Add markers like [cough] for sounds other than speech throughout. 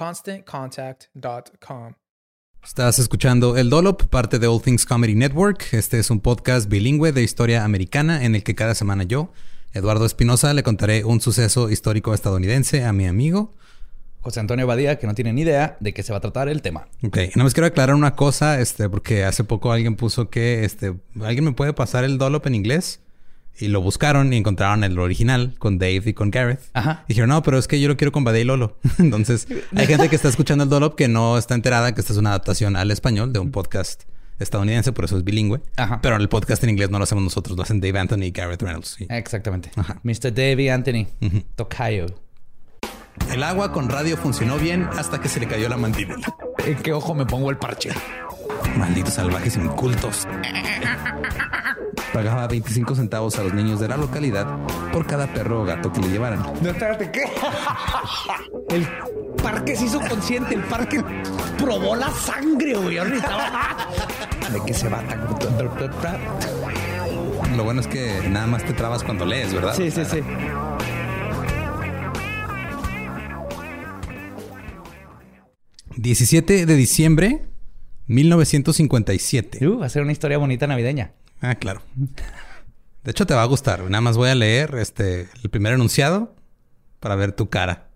ConstantContact.com. Estás escuchando El Dolop, parte de All Things Comedy Network. Este es un podcast bilingüe de historia americana en el que cada semana yo, Eduardo Espinosa, le contaré un suceso histórico estadounidense a mi amigo José Antonio Badía, que no tiene ni idea de qué se va a tratar el tema. Ok, nada más quiero aclarar una cosa, este, porque hace poco alguien puso que, este, ¿alguien me puede pasar el Dollop en inglés? Y lo buscaron y encontraron el original con Dave y con Gareth. Ajá. dijeron, no, pero es que yo lo quiero con Badía y Lolo. [laughs] Entonces, hay gente que está escuchando el Dollop que no está enterada que esta es una adaptación al español de un podcast estadounidense, por eso es bilingüe. Ajá. Pero el podcast en inglés no lo hacemos nosotros, lo hacen Dave Anthony y Gareth Reynolds. Sí. Exactamente. Ajá. Mr. Dave Anthony. Tocayo. El agua con radio funcionó bien hasta que se le cayó la mandíbula. ¿En qué ojo me pongo el parche? Malditos salvajes incultos. Pagaba 25 centavos a los niños de la localidad por cada perro o gato que le llevaran. No, espérate, ¿qué? [laughs] El parque se hizo consciente, el parque probó la sangre, güey. De que se va tan. Lo bueno es que nada más te trabas cuando lees, ¿verdad? Sí, sí, sí. 17 de diciembre 1957. Uh, va a ser una historia bonita navideña. Ah, claro. De hecho, te va a gustar. Nada más voy a leer este, el primer enunciado para ver tu cara.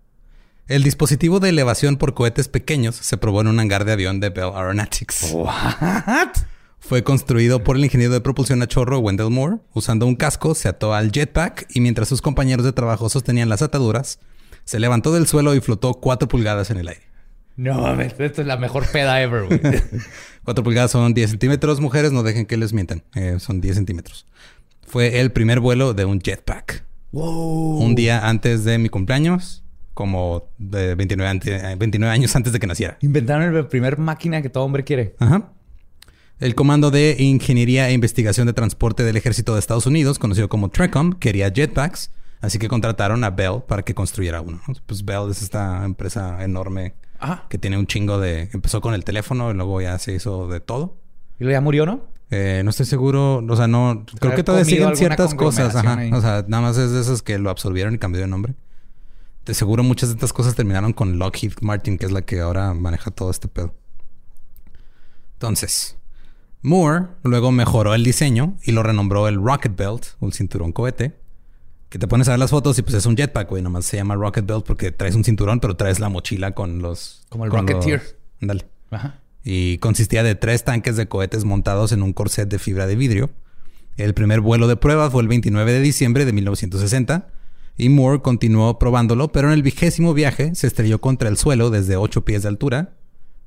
El dispositivo de elevación por cohetes pequeños se probó en un hangar de avión de Bell Aeronautics. What? Fue construido por el ingeniero de propulsión a chorro Wendell Moore. Usando un casco, se ató al jetpack y mientras sus compañeros de trabajo sostenían las ataduras, se levantó del suelo y flotó 4 pulgadas en el aire. No mames, esto es la mejor peda ever, güey. [laughs] 4 pulgadas son 10 centímetros. Mujeres, no dejen que les mientan. Eh, son 10 centímetros. Fue el primer vuelo de un jetpack. wow. Un día antes de mi cumpleaños, como de 29, ante- 29 años antes de que naciera. Inventaron el primer máquina que todo hombre quiere. Ajá. El Comando de Ingeniería e Investigación de Transporte del Ejército de Estados Unidos, conocido como TRECOM, quería jetpacks, así que contrataron a Bell para que construyera uno. Pues Bell es esta empresa enorme Ajá. que tiene un chingo de... Empezó con el teléfono y luego ya se hizo de todo. Y luego ya murió, ¿no? Eh, no estoy seguro, o sea, no... Creo que todavía siguen ciertas cosas, ajá. ahí. O sea, nada más es de esas que lo absorbieron y cambió de nombre. De seguro muchas de estas cosas terminaron con Lockheed Martin, que es la que ahora maneja todo este pedo. Entonces, Moore luego mejoró el diseño y lo renombró el Rocket Belt, un cinturón cohete. Que te pones a ver las fotos y pues es un jetpack, güey. Nomás se llama Rocket Belt porque traes un cinturón, pero traes la mochila con los... Como el Rocketeer. Ándale. Ajá. Y consistía de tres tanques de cohetes montados en un corset de fibra de vidrio. El primer vuelo de prueba fue el 29 de diciembre de 1960. Y Moore continuó probándolo, pero en el vigésimo viaje se estrelló contra el suelo desde 8 pies de altura,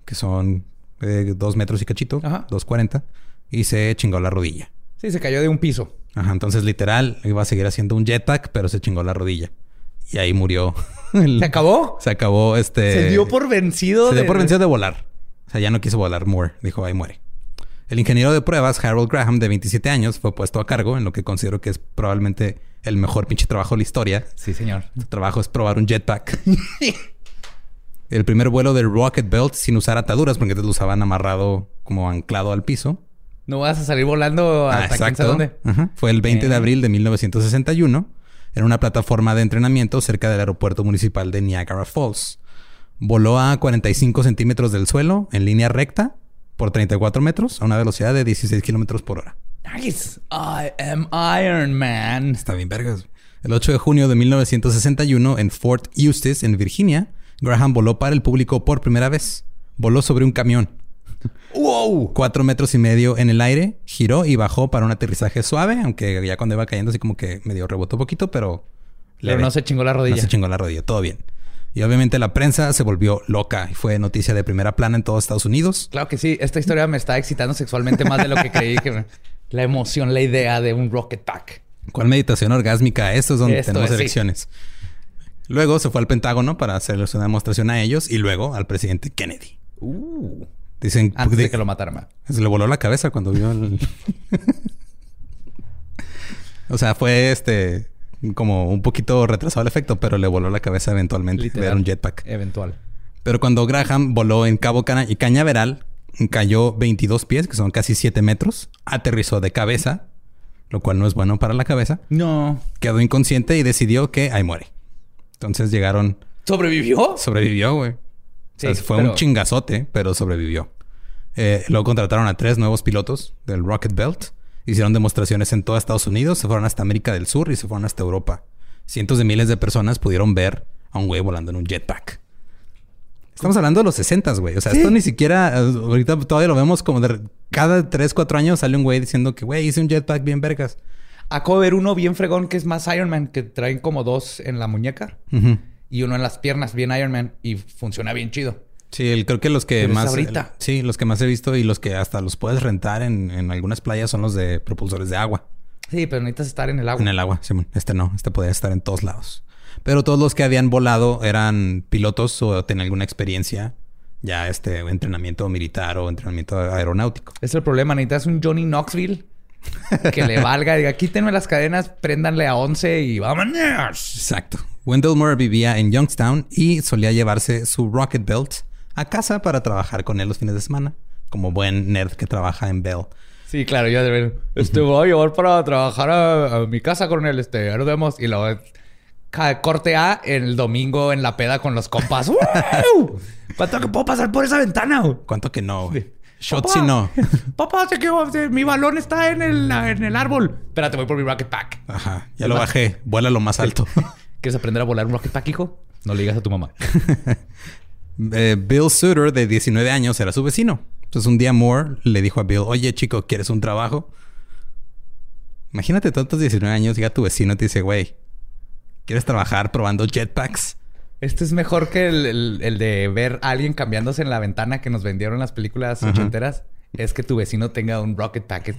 que son 2 metros y cachito, Ajá. 2.40, y se chingó la rodilla. Sí, se cayó de un piso. Ajá, entonces literal iba a seguir haciendo un jetpack, pero se chingó la rodilla. Y ahí murió. [laughs] el- ¿Se acabó? Se acabó este. se dio por vencido. Se dio por vencido de volar. O sea, ya no quiso volar Moore. Dijo, ahí muere. El ingeniero de pruebas, Harold Graham, de 27 años, fue puesto a cargo en lo que considero que es probablemente el mejor pinche trabajo de la historia. Sí, señor. Su trabajo es probar un jetpack. [laughs] el primer vuelo del Rocket Belt sin usar ataduras, porque antes lo usaban amarrado como anclado al piso. No vas a salir volando Ah, hasta sabe dónde. Ajá. Fue el 20 de Eh. abril de 1961 en una plataforma de entrenamiento cerca del aeropuerto municipal de Niagara Falls. Voló a 45 centímetros del suelo en línea recta por 34 metros a una velocidad de 16 kilómetros por hora. Nice. I am Iron Man. Está bien, vergas. El 8 de junio de 1961 en Fort Eustis, en Virginia, Graham voló para el público por primera vez. Voló sobre un camión. ¡Wow! Cuatro metros y medio en el aire, giró y bajó para un aterrizaje suave, aunque ya cuando iba cayendo así como que medio rebotó poquito, pero... Pero leve. no se chingó la No rodilla. se chingó la rodilla, todo bien. Y obviamente la prensa se volvió loca y fue noticia de primera plana en todos Estados Unidos. Claro que sí. Esta historia me está excitando sexualmente más de lo que creí. que me- [laughs] La emoción, la idea de un rocket pack. ¿Cuál meditación orgásmica? Esto es donde Esto tenemos es, sí. elecciones. Luego se fue al Pentágono para hacerles una demostración a ellos y luego al presidente Kennedy. Uh. Dicen Antes de- de que lo mataran. ma. se le voló la cabeza cuando vio el... [laughs] o sea, fue este como un poquito retrasado el efecto, pero le voló la cabeza eventualmente Literal. ver un jetpack. Eventual. Pero cuando Graham voló en Cabo Cana y Cañaveral, cayó 22 pies, que son casi 7 metros, aterrizó de cabeza, lo cual no es bueno para la cabeza, No. quedó inconsciente y decidió que ahí muere. Entonces llegaron, ¿Sobrevivió? sobrevivió, güey. O sea, Sí, fue pero- un chingazote, pero sobrevivió. Eh, luego contrataron a tres nuevos pilotos del Rocket Belt. Hicieron demostraciones en todo Estados Unidos, se fueron hasta América del Sur y se fueron hasta Europa. Cientos de miles de personas pudieron ver a un güey volando en un jetpack. Estamos hablando de los 60, güey. O sea, esto ni siquiera... eh, Ahorita todavía lo vemos como de... Cada 3, 4 años sale un güey diciendo que, güey, hice un jetpack bien vergas. Acabo de ver uno bien fregón que es más Iron Man, que traen como dos en la muñeca. Y uno en las piernas, bien Iron Man, y funciona bien chido. Sí, el- creo que los que Pero más... ahorita. sí, los que más he visto y los que hasta los puedes rentar en, en algunas playas son los de propulsores de agua. Sí, pero necesitas estar en el agua. En el agua, Simón. Este no, este podía estar en todos lados. Pero todos los que habían volado eran pilotos o tenían alguna experiencia, ya este entrenamiento militar o entrenamiento aeronáutico. Es el problema. Necesitas un Johnny Knoxville que le valga. Diga, quítenme las cadenas, préndanle a 11 y vámonos. Exacto. Wendell Moore vivía en Youngstown y solía llevarse su Rocket Belt a casa para trabajar con él los fines de semana, como buen nerd que trabaja en Bell. Sí, claro, yo de ver. Este voy a llevar para trabajar a, a mi casa con él. Este, ya nos vemos. Y luego corte A el domingo en la peda con los compas. [laughs] ¡Wow! ¿Cuánto que puedo pasar por esa ventana? ¿Cuánto que no? güey? Shots y no. [laughs] Papá, se quedó, se- mi balón está en el, en el árbol. Espérate, voy por mi rocket pack. Ajá, ya lo bajé. Vuela lo más alto. [laughs] ¿Quieres aprender a volar un rocket pack, hijo? No le digas a tu mamá. [laughs] Eh, Bill Suter, de 19 años, era su vecino. Entonces un día Moore le dijo a Bill, oye chico, ¿quieres un trabajo? Imagínate tantos 19 años, llega tu vecino y te dice, güey, ¿quieres trabajar probando jetpacks? Este es mejor que el, el- el de ver a alguien cambiándose en la ventana que nos vendieron en las películas Ajá. ochenteras. Es que tu vecino tenga un rocket pack.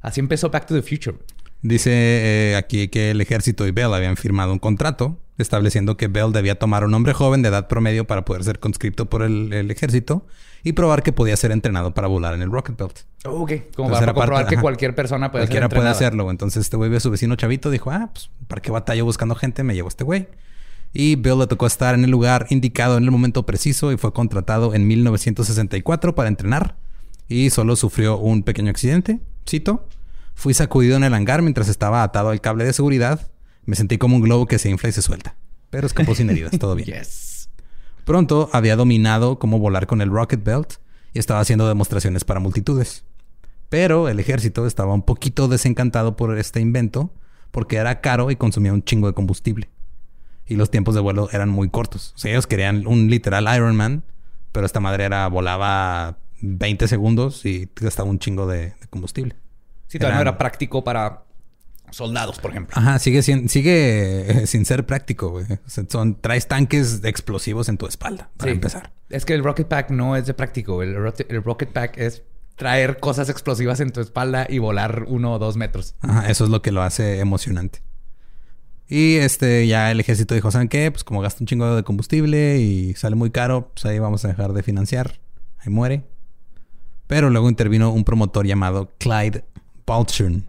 Así empezó Back to the Future. Dice eh, aquí que el ejército y Bell habían firmado un contrato estableciendo que Bell debía tomar a un hombre joven de edad promedio para poder ser conscripto por el, el ejército y probar que podía ser entrenado para volar en el Rocket Belt. Ok. Como Entonces para comprobar que cualquier persona puede Cualquiera ser puede hacerlo. Entonces este güey ve a su vecino chavito. Dijo, ah, pues, ¿para qué batallo buscando gente? Me llevo a este güey. Y Bill le tocó estar en el lugar indicado en el momento preciso y fue contratado en 1964 para entrenar. Y solo sufrió un pequeño accidente. Cito. Fui sacudido en el hangar mientras estaba atado al cable de seguridad. Me sentí como un globo que se infla y se suelta. Pero escapó sin heridas. Todo bien. [laughs] Yes. Pronto había dominado cómo volar con el Rocket Belt y estaba haciendo demostraciones para multitudes. Pero el ejército estaba un poquito desencantado por este invento porque era caro y consumía un chingo de combustible. Y los tiempos de vuelo eran muy cortos. O sea, ellos querían un literal Iron Man, pero esta madre era volaba 20 segundos y gastaba un chingo de, de combustible. Sí, todavía no era práctico para soldados, por ejemplo. Ajá, sigue, sin, sigue eh, sin ser práctico, güey. O sea, son, traes tanques explosivos en tu espalda, para Sí. empezar. Es que el Rocket Pack no es de práctico. El Rocket Pack es traer cosas explosivas en tu espalda y volar uno o dos metros. Ajá, eso es lo que lo hace emocionante. Y este, ya el ejército dijo, ¿saben qué? Pues como gasta un chingo de combustible y sale muy caro, pues ahí vamos a dejar de financiar. Ahí muere. Pero luego intervino un promotor llamado Clyde Balchern.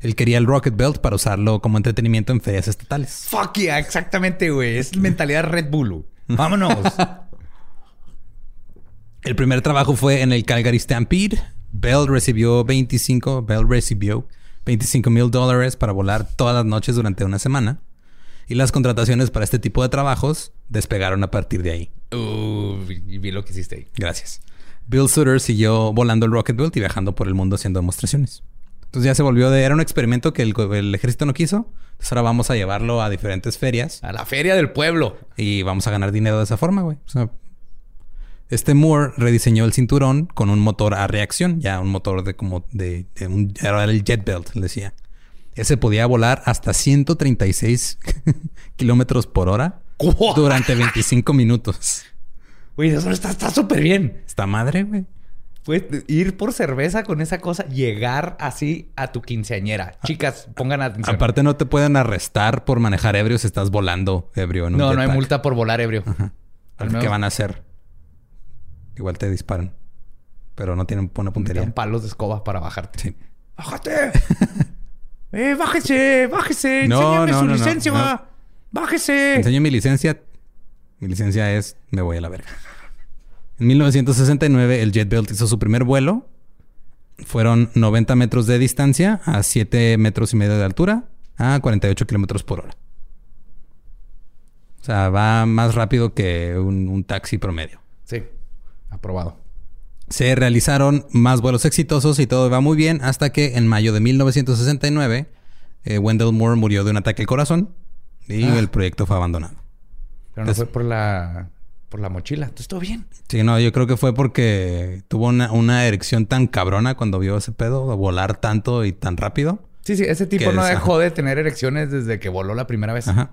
Él quería el Rocket Belt para usarlo como entretenimiento en ferias estatales. Fuck yeah, exactamente, güey. Es mentalidad Red Bull. Vámonos. [laughs] El primer trabajo fue en el Calgary Stampede. Bell recibió 25, Bell recibió 25 mil dólares para volar todas las noches durante una semana. Y las contrataciones para este tipo de trabajos despegaron a partir de ahí. uh, y vi lo que hiciste ahí. Gracias. Bill Sutter siguió volando el Rocket Belt y viajando por el mundo haciendo demostraciones. Entonces ya se volvió de... Era un experimento que el, el ejército no quiso. Entonces ahora vamos a llevarlo a diferentes ferias. A la feria del pueblo. Y vamos a ganar dinero de esa forma, güey. O sea, este Moore rediseñó el cinturón con un motor a reacción. Ya un motor de como de... de un, era el jet belt, le decía. Ese podía volar hasta 136 [laughs] kilómetros por hora ¿Cómo? durante 25 minutos. Güey, eso está está súper bien. Esta madre, güey. Puedes ir por cerveza con esa cosa, llegar así a tu quinceañera. Chicas, pongan atención. Aparte no te pueden arrestar por manejar ebrio si estás volando ebrio en un no, no hay multa por volar ebrio. Al ¿Qué van a hacer? Igual te disparan. Pero no tienen buena te puntería. dan palos de escoba para bajarte. Sí. ¡Bájate! [laughs] ¡Eh, bájese! ¡Bájese! No, ¡Enséñame no, su no, licencia! ¡Bájese! Enseño mi licencia. Mi licencia es me voy a la verga. En 1969 el Jet Belt hizo su primer vuelo. Fueron 90 metros de distancia a 7 metros y medio de altura a 48 kilómetros por hora. O sea, va más rápido que un, un taxi promedio. Sí, aprobado. Se realizaron más vuelos exitosos y todo va muy bien hasta que en mayo de 1969 eh, Wendell Moore murió de un ataque al corazón y Ah. el proyecto fue abandonado. Pero no fue por la, por la mochila. Entonces, todo bien. Sí, no, yo creo que fue porque tuvo una, una erección tan cabrona cuando vio ese pedo, volar tanto y tan rápido. Sí, sí, ese tipo no dejó de tener erecciones desde que voló la primera vez. Ajá.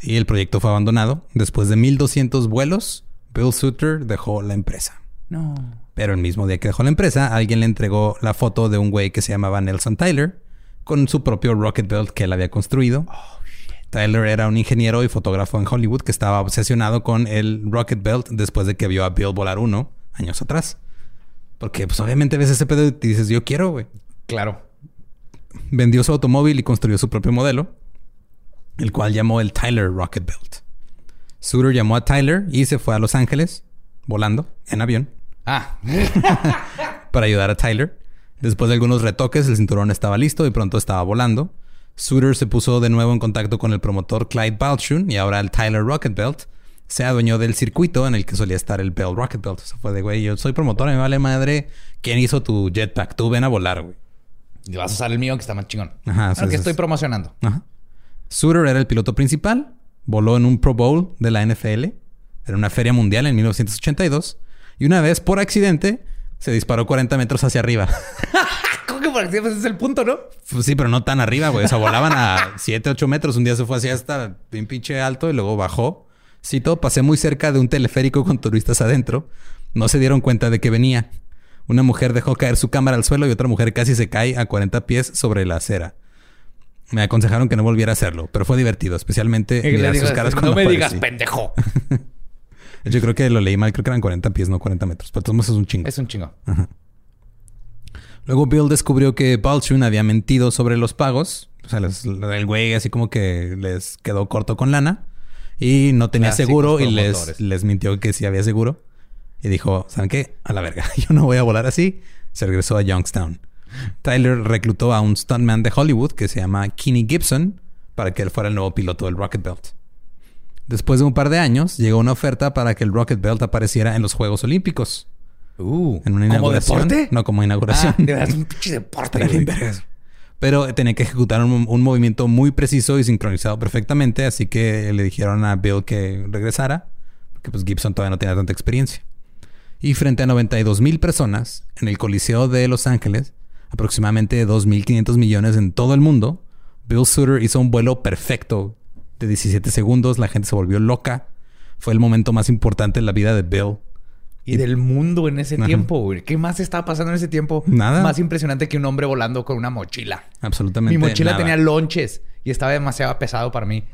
Y el proyecto fue abandonado. Después de 1200 vuelos, Bill Sutter dejó la empresa. No. Pero el mismo día que dejó la empresa, alguien le entregó la foto de un güey que se llamaba Nelson Tyler con su propio Rocket Belt que él había construido. Tyler era un ingeniero y fotógrafo en Hollywood que estaba obsesionado con el Rocket Belt después de que vio a Bill volar uno años atrás. Porque pues obviamente ves ese pedo y te dices, yo quiero, güey. Claro. Vendió su automóvil y construyó su propio modelo, el cual llamó el Tyler Rocket Belt. Suter llamó a Tyler y se fue a Los Ángeles volando en avión Ah. [laughs] para ayudar a Tyler. Después de algunos retoques, el cinturón estaba listo y pronto estaba volando. Suter se puso de nuevo en contacto con el promotor Clyde Balchun y ahora el Tyler Rocket Belt se adueñó del circuito en el que solía estar el Bell Rocket Belt. O sea, fue de, güey, yo soy promotor, me vale madre. ¿Quién hizo tu jetpack? Tú ven a volar, güey. Y vas a usar el mío que está más chingón. Ajá, sí, que estoy promocionando. Ajá. Suter era el piloto principal. Voló en un Pro Bowl de la NFL. En una feria mundial en 1982. Y una vez, por accidente, se disparó 40 metros hacia arriba. [laughs] ¿Cómo que por ejemplo ese es el punto, no? Pues sí, pero no tan arriba, güey. O sea, volaban a [laughs] 7, 8 metros. Un día se fue así hasta bien pinche alto y luego bajó. Cito, pasé muy cerca de un teleférico con turistas adentro. No se dieron cuenta de que venía. Una mujer dejó caer su cámara al suelo y otra mujer casi se cae a 40 pies sobre la acera. Me aconsejaron que no volviera a hacerlo, pero fue divertido, especialmente mirar sus digas, caras no cuando me digas aparecí. pendejo. [laughs] Yo creo que lo leí mal, creo que eran 40 pies, no 40 metros. Pero todos es un chingo. Es un chingo. Luego Bill descubrió que Balchun había mentido sobre los pagos. O sea, les- el güey así como que les quedó corto con lana. Y no tenía Clásicos seguro y les, les mintió que sí había seguro. Y dijo, ¿saben qué? A la verga. [laughs] Yo no voy a volar así. Se regresó a Youngstown. Tyler reclutó a un stuntman de Hollywood que se llama Kenny Gibson para que él fuera el nuevo piloto del Rocket Belt. Después de un par de años, llegó una oferta para que el Rocket Belt apareciera en los Juegos Olímpicos. Uh, En una ¿Como inauguración. deporte? No, como inauguración. Ah, de verdad, es un pinche deporte. Güey. Pero tenía que ejecutar un, un movimiento muy preciso y sincronizado perfectamente. Así que le dijeron a Bill que regresara. Porque pues Gibson todavía no tenía tanta experiencia. Y frente a 92 mil personas en el Coliseo de Los Ángeles, aproximadamente 2.500 millones en todo el mundo, Bill Sutter hizo un vuelo perfecto de 17 segundos. La gente se volvió loca. Fue el momento más importante en la vida de Bill. Y, del mundo en ese tiempo, güey. ¿Qué más estaba pasando en ese tiempo? Nada. Más impresionante que un hombre volando con una mochila. Absolutamente. Mi mochila nada. tenía lonches y estaba demasiado pesado para mí.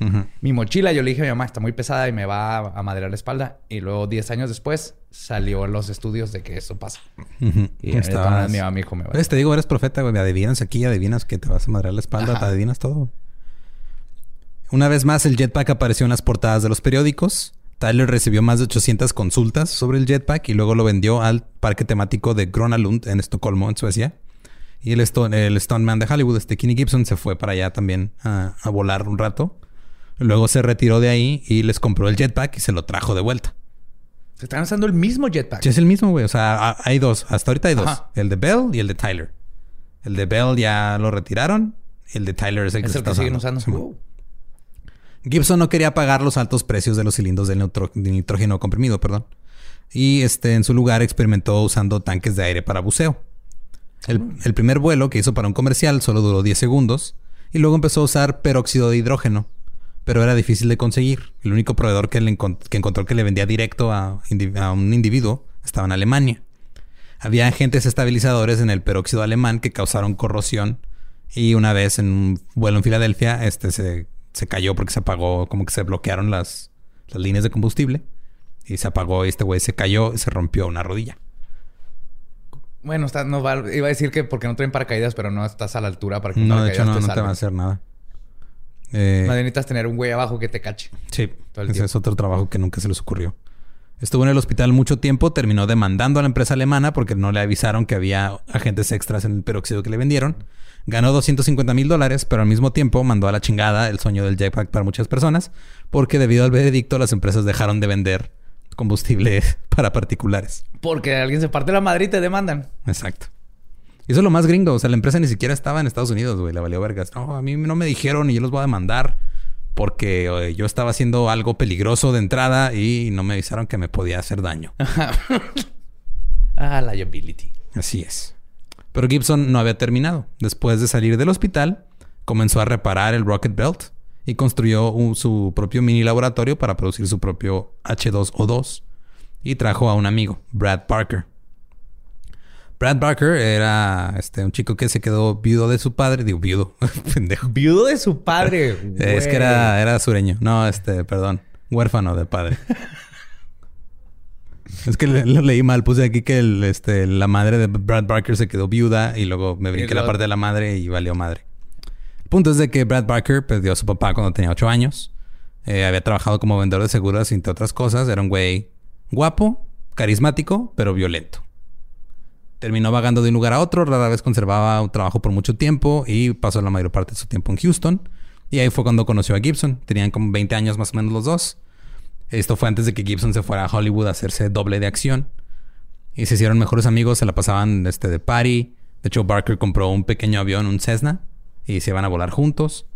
Mi mochila, yo le dije a mi mamá, está muy pesada y me va a, a madrear la espalda. Y luego, 10 años después, salió en los estudios de que eso pasa. Y Estabas- mi mamá me dijo, me va Pues te digo, eres profeta, güey. Adivinas aquí, adivinas que te vas a madrear la espalda, Ajá. te adivinas todo. Una vez más, el jetpack apareció en las portadas de los periódicos. Tyler recibió más de 800 consultas sobre el jetpack y luego lo vendió al parque temático de Gröna Lund en Estocolmo, en Suecia. Y el, el stuntman de Hollywood, este Kenny Gibson, se fue para allá también a, a volar un rato. Luego se retiró de ahí y les compró el jetpack y se lo trajo de vuelta. Se están usando el mismo jetpack. Sí, es el mismo, güey. O sea, hay dos. Hasta ahorita hay dos. Ajá. El de Bell y el de Tyler. El de Bell ya lo retiraron. El de Tyler es el que, es se el que está siguen usando. Gibson no quería pagar los altos precios de los cilindros de, nitrógeno comprimido, perdón. Y este, en su lugar experimentó usando tanques de aire para buceo. El, primer vuelo que hizo para un comercial solo duró 10 segundos y luego empezó a usar peróxido de hidrógeno, pero era difícil de conseguir. El único proveedor que, le encont- que encontró que le vendía directo a, a un individuo estaba en Alemania. Había agentes estabilizadores en el peróxido alemán que causaron corrosión y una vez en un vuelo en Filadelfia este se, se cayó porque se apagó, como que se bloquearon las, las líneas de combustible y se apagó y este güey se cayó y se rompió una rodilla. Bueno, está, no va- iba a decir que porque no traen paracaídas, pero no estás a la altura para que No, de hecho no, no te va a hacer nada. Eh, Más bien necesitas tener un güey abajo que te cache. Sí, ese tiempo. es otro trabajo que nunca se les ocurrió. Estuvo en el hospital mucho tiempo, terminó demandando a la empresa alemana porque no le avisaron que había agentes extras en el peróxido que le vendieron. Ganó 250 mil dólares, pero al mismo tiempo mandó a la chingada el sueño del jetpack para muchas personas porque debido al veredicto las empresas dejaron de vender combustible [laughs] para particulares. Porque alguien se parte la madre y te demandan. Exacto. Y eso es lo más gringo. O sea, la empresa ni siquiera estaba en Estados Unidos, güey. La valió vergas. No, a mí no me dijeron y yo los voy a demandar porque eh, yo estaba haciendo algo peligroso de entrada y no me avisaron que me podía hacer daño. [laughs] Ah, liability. Así es. Pero Gibson no había terminado. Después de salir del hospital, comenzó a reparar el Rocket Belt y construyó un- su propio mini laboratorio para producir su propio H2O2 y trajo a un amigo, Brad Parker. Brad Parker era este, un chico que se quedó viudo de su padre. Digo, viudo. [laughs] Pendejo. Viudo de su padre. [laughs] Es que güey. era, era sureño. No, este, perdón. Huérfano de padre. [laughs] es que le- lo leí mal. Puse aquí que el, este, la madre de Brad Barker se quedó viuda y luego me brinqué la parte de la madre y valió madre. El punto es de que Brad Barker perdió a su papá cuando tenía 8 años. Eh, había trabajado como vendedor de seguros, entre otras cosas. Era un güey guapo, carismático, pero violento. Terminó vagando de un lugar a otro, rara vez conservaba un trabajo por mucho tiempo y pasó la mayor parte de su tiempo en Houston. Y ahí fue cuando conoció a Gibson. Tenían como 20 años más o menos los dos. Esto fue antes de que Gibson se fuera a Hollywood a hacerse doble de acción. Y se hicieron mejores amigos, se la pasaban este, de party. De hecho, Barker compró un pequeño avión, un Cessna, y se iban a volar juntos.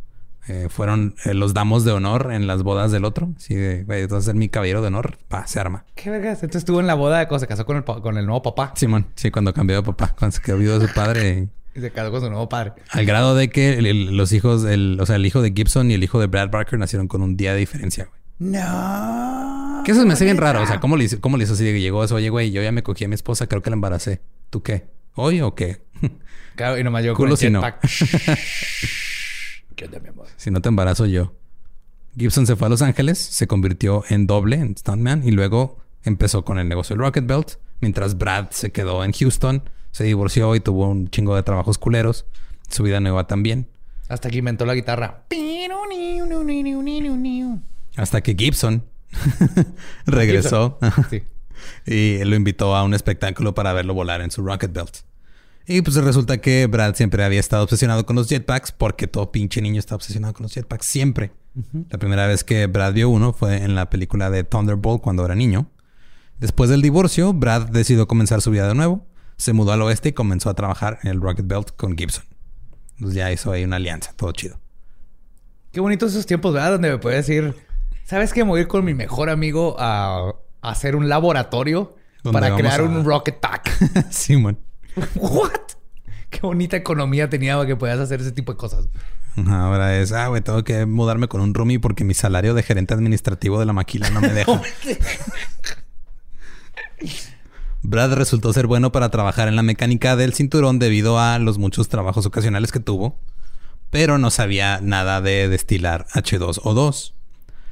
Eh, fueron eh, los damos de honor en las bodas del otro. Así de, güey, tú vas a ser mi caballero de honor. Pa, se arma. ¿Qué vergas? Entonces estuvo en la boda cuando se casó con el, con el nuevo papá. Simón, sí, cuando cambió de papá, cuando se quedó viudo de su padre. [laughs] Y se casó con su nuevo padre. Al grado de que el- el- los hijos, el, o sea, el hijo de Gibson y el hijo de Brad Barker nacieron con un día de diferencia, güey. No. Que eso me hace bien raro. O sea, ¿cómo le, hizo- cómo le hizo así de que llegó eso? Oye, güey, yo ya me cogí a mi esposa, creo que la embaracé. ¿Tú qué? ¿Hoy o qué? [laughs] Claro, y nomás yo Culo con si no. [laughs] jetpack. ¿Qué onda, mi amor? si no te embarazo yo. Gibson se fue a Los Ángeles, se convirtió en doble, en stuntman, y luego empezó con el negocio del Rocket Belt, mientras Brad se quedó en Houston, se divorció y tuvo un chingo de trabajos culeros. Su vida nueva también. Hasta que inventó la guitarra. Hasta que Gibson [laughs] regresó [laughs] Sí. y lo invitó a un espectáculo para verlo volar en su Rocket Belt. Y pues resulta que Brad siempre había estado obsesionado con los jetpacks porque todo pinche niño está obsesionado con los jetpacks siempre. La primera vez que Brad vio uno fue en la película de Thunderbolt cuando era niño. Después del divorcio, Brad decidió comenzar su vida de nuevo. Se mudó al oeste y comenzó a trabajar en el Rocket Belt con Gibson. Entonces ya hizo ahí una alianza, todo chido. Qué bonitos esos tiempos, ¿verdad? Donde me puede decir, ¿sabes qué? Me voy a ir con mi mejor amigo a, a hacer un laboratorio para crear a- un rocket pack. [laughs] Simón. [laughs] ¿What? Qué bonita economía tenía para que puedas hacer ese tipo de cosas. Ahora es, ah, güey, tengo que mudarme con un roomie porque mi salario de gerente administrativo de la maquila no me deja. [laughs] Brad resultó ser bueno para trabajar en la mecánica del cinturón debido a los muchos trabajos ocasionales que tuvo, pero no sabía nada de destilar H2O2.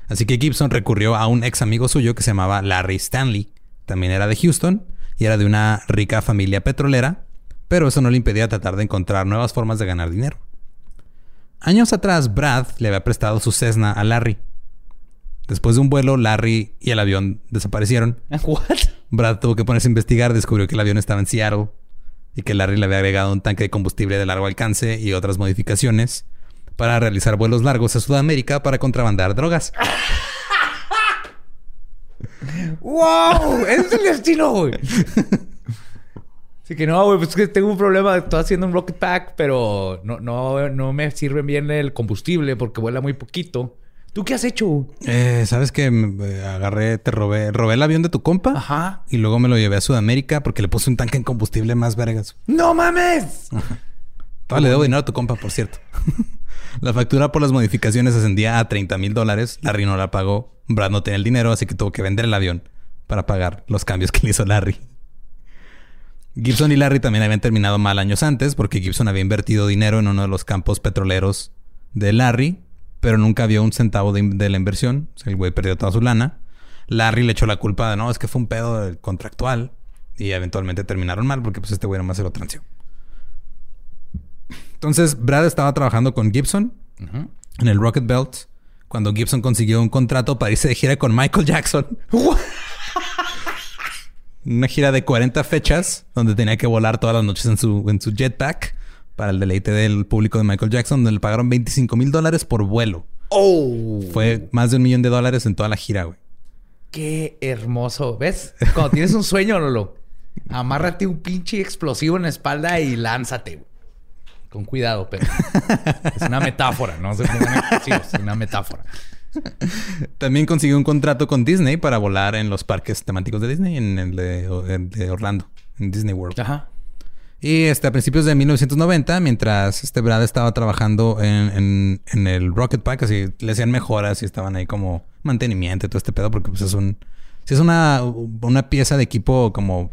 Así que Gibson recurrió a un ex amigo suyo que se llamaba Larry Stanley. También era de Houston y era de una rica familia petrolera, pero eso no le impedía tratar de encontrar nuevas formas de ganar dinero. Años atrás, Brad le había prestado su Cessna a Larry. Después de un vuelo, Larry y el avión desaparecieron. [laughs] ¿What? Brad tuvo que ponerse a investigar, descubrió que el avión estaba en Seattle y que Larry le había agregado un tanque de combustible de largo alcance y otras modificaciones para realizar vuelos largos a Sudamérica para contrabandar drogas. [laughs] ¡Wow! Ese es el destino, güey. Así que no, güey, pues es que tengo un problema. Estoy haciendo un rocket pack, pero no, no, no me sirve bien el combustible porque vuela muy poquito. ¿Tú qué has hecho? Eh, ¿Sabes que agarré, te robé, robé el avión de tu compa? Ajá. Y luego me lo llevé a Sudamérica porque le puse un tanque en combustible más vergas. ¡No mames! Todavía le debo dinero a tu compa, por cierto. [laughs] la factura por las modificaciones ascendía a 30 mil dólares. Larry no la pagó. Brad no tenía el dinero, así que tuvo que vender el avión para pagar los cambios que le hizo Larry. Gibson y Larry también habían terminado mal años antes porque Gibson había invertido dinero en uno de los campos petroleros de Larry, pero nunca vio un centavo de, la inversión. El güey perdió toda su lana. Larry le echó la culpa de no, es que fue un pedo contractual y eventualmente terminaron mal porque pues este güey nomás se lo transió. Entonces, Brad estaba trabajando con Gibson en el Rocket Belt cuando Gibson consiguió un contrato para irse de gira con Michael Jackson. [laughs] Una gira de 40 fechas donde tenía que volar todas las noches en su, en su jetpack para el deleite del público de Michael Jackson, donde le pagaron 25 mil dólares por vuelo. ¡Oh! Fue más de un millón de dólares en toda la gira, güey. Qué hermoso. ¿Ves? Cuando tienes un sueño, Lolo, [laughs] amárrate un pinche explosivo en la espalda y lánzate. Con cuidado, pero es una metáfora, ¿no? Es una metáfora. También consiguió un contrato con Disney para volar en los parques temáticos de Disney, en el de, Orlando, en Disney World. Ajá. Y este, a principios de 1990, mientras este Brad estaba trabajando en, el Rocket Pack, así le hacían mejoras y estaban ahí como mantenimiento y todo este pedo, porque pues es un. Si es una, una pieza de equipo como.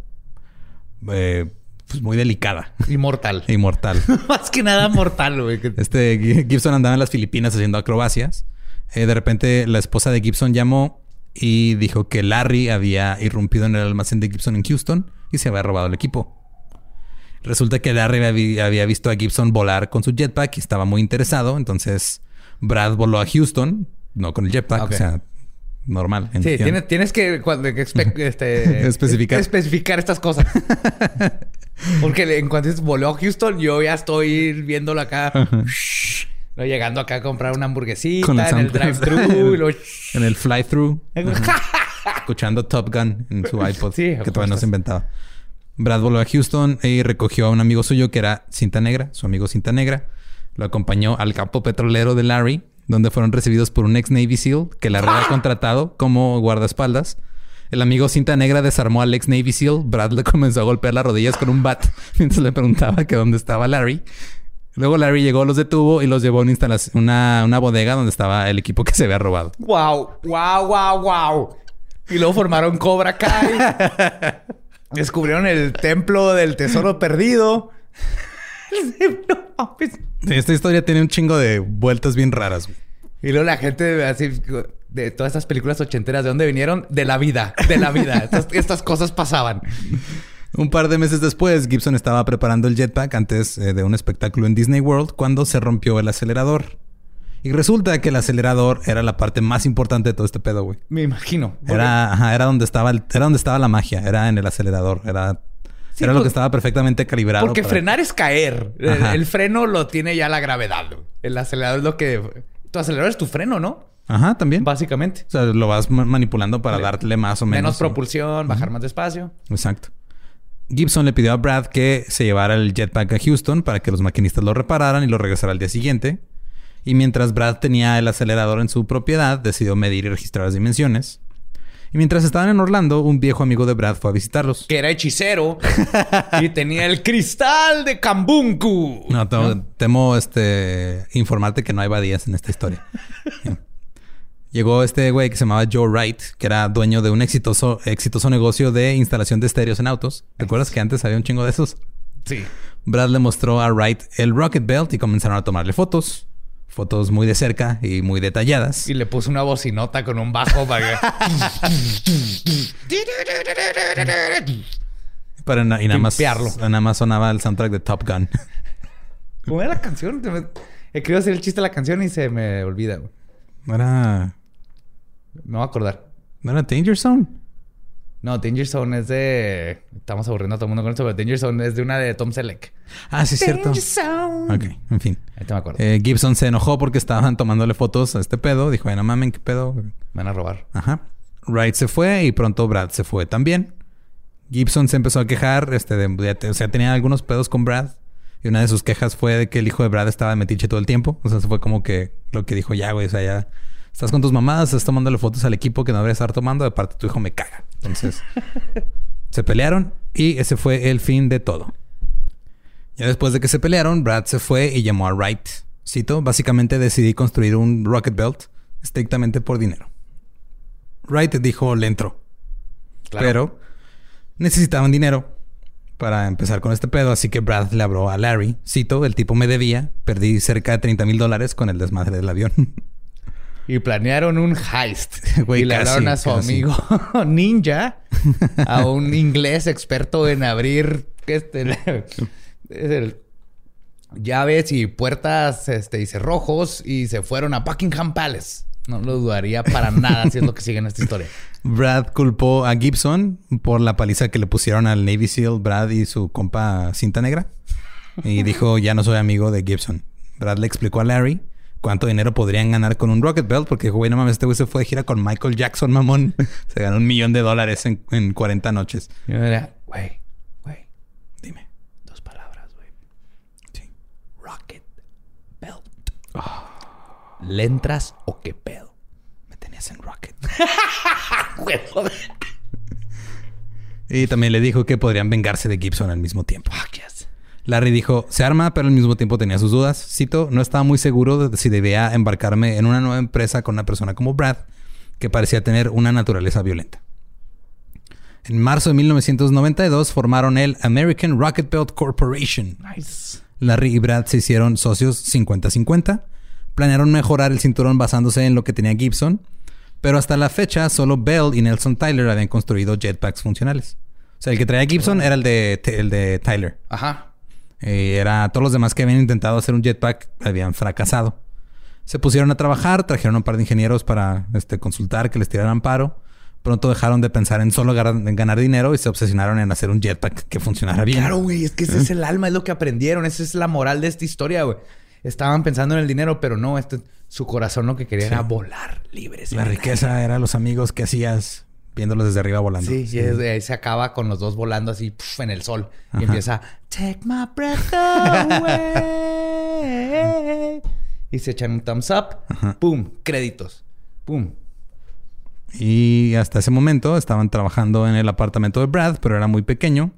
Eh, pues muy delicada. Inmortal. [laughs] Inmortal. [laughs] Más que nada mortal, güey. Este Gibson andaba en las Filipinas haciendo acrobacias. Eh, de repente la esposa de Gibson llamó y dijo que Larry había irrumpido en el almacén de Gibson en Houston y se había robado el equipo. Resulta que Larry había visto a Gibson volar con su jetpack y estaba muy interesado. Entonces Brad voló a Houston, no con el jetpack, o sea, normal. Sí, tienes, que, [laughs] este, especificar. especificar estas cosas. Porque en cuanto voló a Houston, yo ya estoy viéndolo acá. No, llegando acá a comprar una hamburguesita en el drive-thru. [laughs] en el fly-thru. Escuchando Top Gun en su [laughs] iPod. que todavía no se inventaba. Brad volvió a Houston y recogió a un amigo suyo que era Cinta Negra, su amigo Cinta Negra. Lo acompañó al campo petrolero de Larry, donde fueron recibidos por un ex Navy SEAL que la había contratado como guardaespaldas. El amigo Cinta Negra desarmó al ex Navy SEAL. Brad le [laughs] comenzó a golpear las rodillas con un bat [laughs] mientras le preguntaba que dónde estaba Larry. Luego Larry llegó, los detuvo y los llevó a una, una, una bodega donde estaba el equipo que se había robado. ¡Wow! ¡Wow, wow, wow! Y luego formaron Cobra Kai. [laughs] Descubrieron el templo del tesoro perdido. Esta historia tiene un chingo de vueltas bien raras. Y luego la gente así de todas estas películas ochenteras, ¿de dónde vinieron? De la vida, de la vida. [laughs] estas cosas pasaban. Un par de meses después, Gibson estaba preparando el jetpack antes eh, de un espectáculo en Disney World cuando se rompió el acelerador. Y resulta que el acelerador era la parte más importante de todo este pedo, güey. Me imagino. Era, era donde estaba era donde estaba la magia, era en el acelerador, era era lo que estaba perfectamente calibrado. Porque frenar es caer. El, freno lo tiene ya la gravedad. El acelerador es lo que tu acelerador es tu freno, ¿no? Ajá, también. Básicamente. O sea, lo vas manipulando para darle más o menos. Menos propulsión, bajar más despacio. Exacto. Gibson le pidió a Brad que se llevara el jetpack a Houston para que los maquinistas lo repararan y lo regresara al día siguiente. Y mientras Brad tenía el acelerador en su propiedad, decidió medir y registrar las dimensiones. Y mientras estaban en Orlando, un viejo amigo de Brad fue a visitarlos. Que era hechicero [laughs] y tenía el cristal de Kambunku. No, temo, temo, este, informarte que no hay badías en esta historia. [laughs] Llegó este güey que se llamaba Joe Wright, que era dueño de un exitoso, exitoso negocio de instalación de estéreos en autos. ¿Recuerdas que antes había un chingo de esos? Sí. Brad le mostró a Wright el Rocket Belt y comenzaron a tomarle fotos. Fotos muy de cerca y muy detalladas. Y le puso una bocinota con un bajo para [laughs] Para na- y nada más, nada más sonaba el soundtrack de Top Gun. ¿Cómo era la canción? Me- He querido hacer el chiste de la canción y se me olvida, güey. ¿No era, Me voy a acordar. ¿no era Danger Zone? No, Danger Zone es de... Estamos aburriendo a todo el mundo con esto, pero Danger Zone es de una de Tom Selleck. Ah, sí, es cierto. Zone. Ok, en fin. Ahí te me acuerdo. Eh, Gibson se enojó porque estaban tomándole fotos a este pedo. Dijo, "Ay, no mamen, ¿qué pedo? Me van a robar. Ajá. Wright se fue y pronto Brad se fue también. Gibson se empezó a quejar, este, de, de- o sea, tenía algunos pedos con Brad. Y una de sus quejas fue de que el hijo de Brad estaba de metiche todo el tiempo. O sea, eso fue como que lo que dijo, ya, güey, o sea, ya estás con tus mamadas, estás tomándole fotos al equipo que no deberías estar tomando. De parte, tu hijo me caga. Entonces, [laughs] se pelearon y ese fue el fin de todo. Ya después de que se pelearon, Brad se fue y llamó a Wright. Cito, básicamente decidí construir un Rocket Belt estrictamente por dinero. Wright dijo, le entró. Claro. Pero necesitaban dinero para empezar con este pedo, así que Brad le habló a Larry. Cito, el tipo me debía, perdí cerca de 30 mil dólares con el desmadre del avión. [laughs] Y planearon un heist. [laughs] Güey, y le hablaron a su casi. amigo [laughs] ninja, a un inglés experto en abrir este, [laughs] el- llaves y puertas este, y cerrojos y se fueron a Buckingham Palace. No lo dudaría para nada si es lo que sigue en esta historia. Brad culpó a Gibson por la paliza que le pusieron al Navy SEAL Brad y su compa cinta negra. Y dijo, ya no soy amigo de Gibson. Brad le explicó a Larry cuánto dinero podrían ganar con un Rocket Belt. Porque güey, no mames, este güey se fue de gira con Michael Jackson, mamón. [laughs] Se ganó un millón de dólares en, en 40 noches. Y yo era, güey, güey, Dime. dos palabras, güey. Sí. Rocket Belt. ¿Le entras o qué pedo? Me tenías en Rocket. [laughs] Y también le dijo que podrían vengarse de Gibson al mismo tiempo. Fuck yes. Larry dijo, se arma, pero al mismo tiempo tenía sus dudas. Cito, no estaba muy seguro de si debía embarcarme en una nueva empresa con una persona como Brad, que parecía tener una naturaleza violenta. En marzo de 1992 formaron el American Rocket Belt Corporation. Nice. Larry y Brad se hicieron socios 50-50. Planearon mejorar el cinturón basándose en lo que tenía Gibson, pero hasta la fecha solo Bell y Nelson Tyler habían construido jetpacks funcionales. O sea, el que traía Gibson era el de, el de Tyler. Ajá. Eh, era todos los demás que habían intentado hacer un jetpack habían fracasado. Se pusieron a trabajar, trajeron a un par de ingenieros para este, consultar que les tiraran paro. Pronto dejaron de pensar en solo en ganar dinero y se obsesionaron en hacer un jetpack que funcionara bien. Claro, güey, es que ese es el alma, es lo que aprendieron, esa es la moral de esta historia, güey. Estaban pensando en el dinero, pero no, este, su corazón lo que quería era volar libres. La riqueza era los amigos que hacías viéndolos desde arriba volando. Sí, y es ahí se acaba con los dos volando así puf, en el sol. Ajá. Y empieza, take my breath away. y se echan un thumbs up. Pum, créditos. Pum. Y hasta ese momento estaban trabajando en el apartamento de Brad, pero era muy pequeño.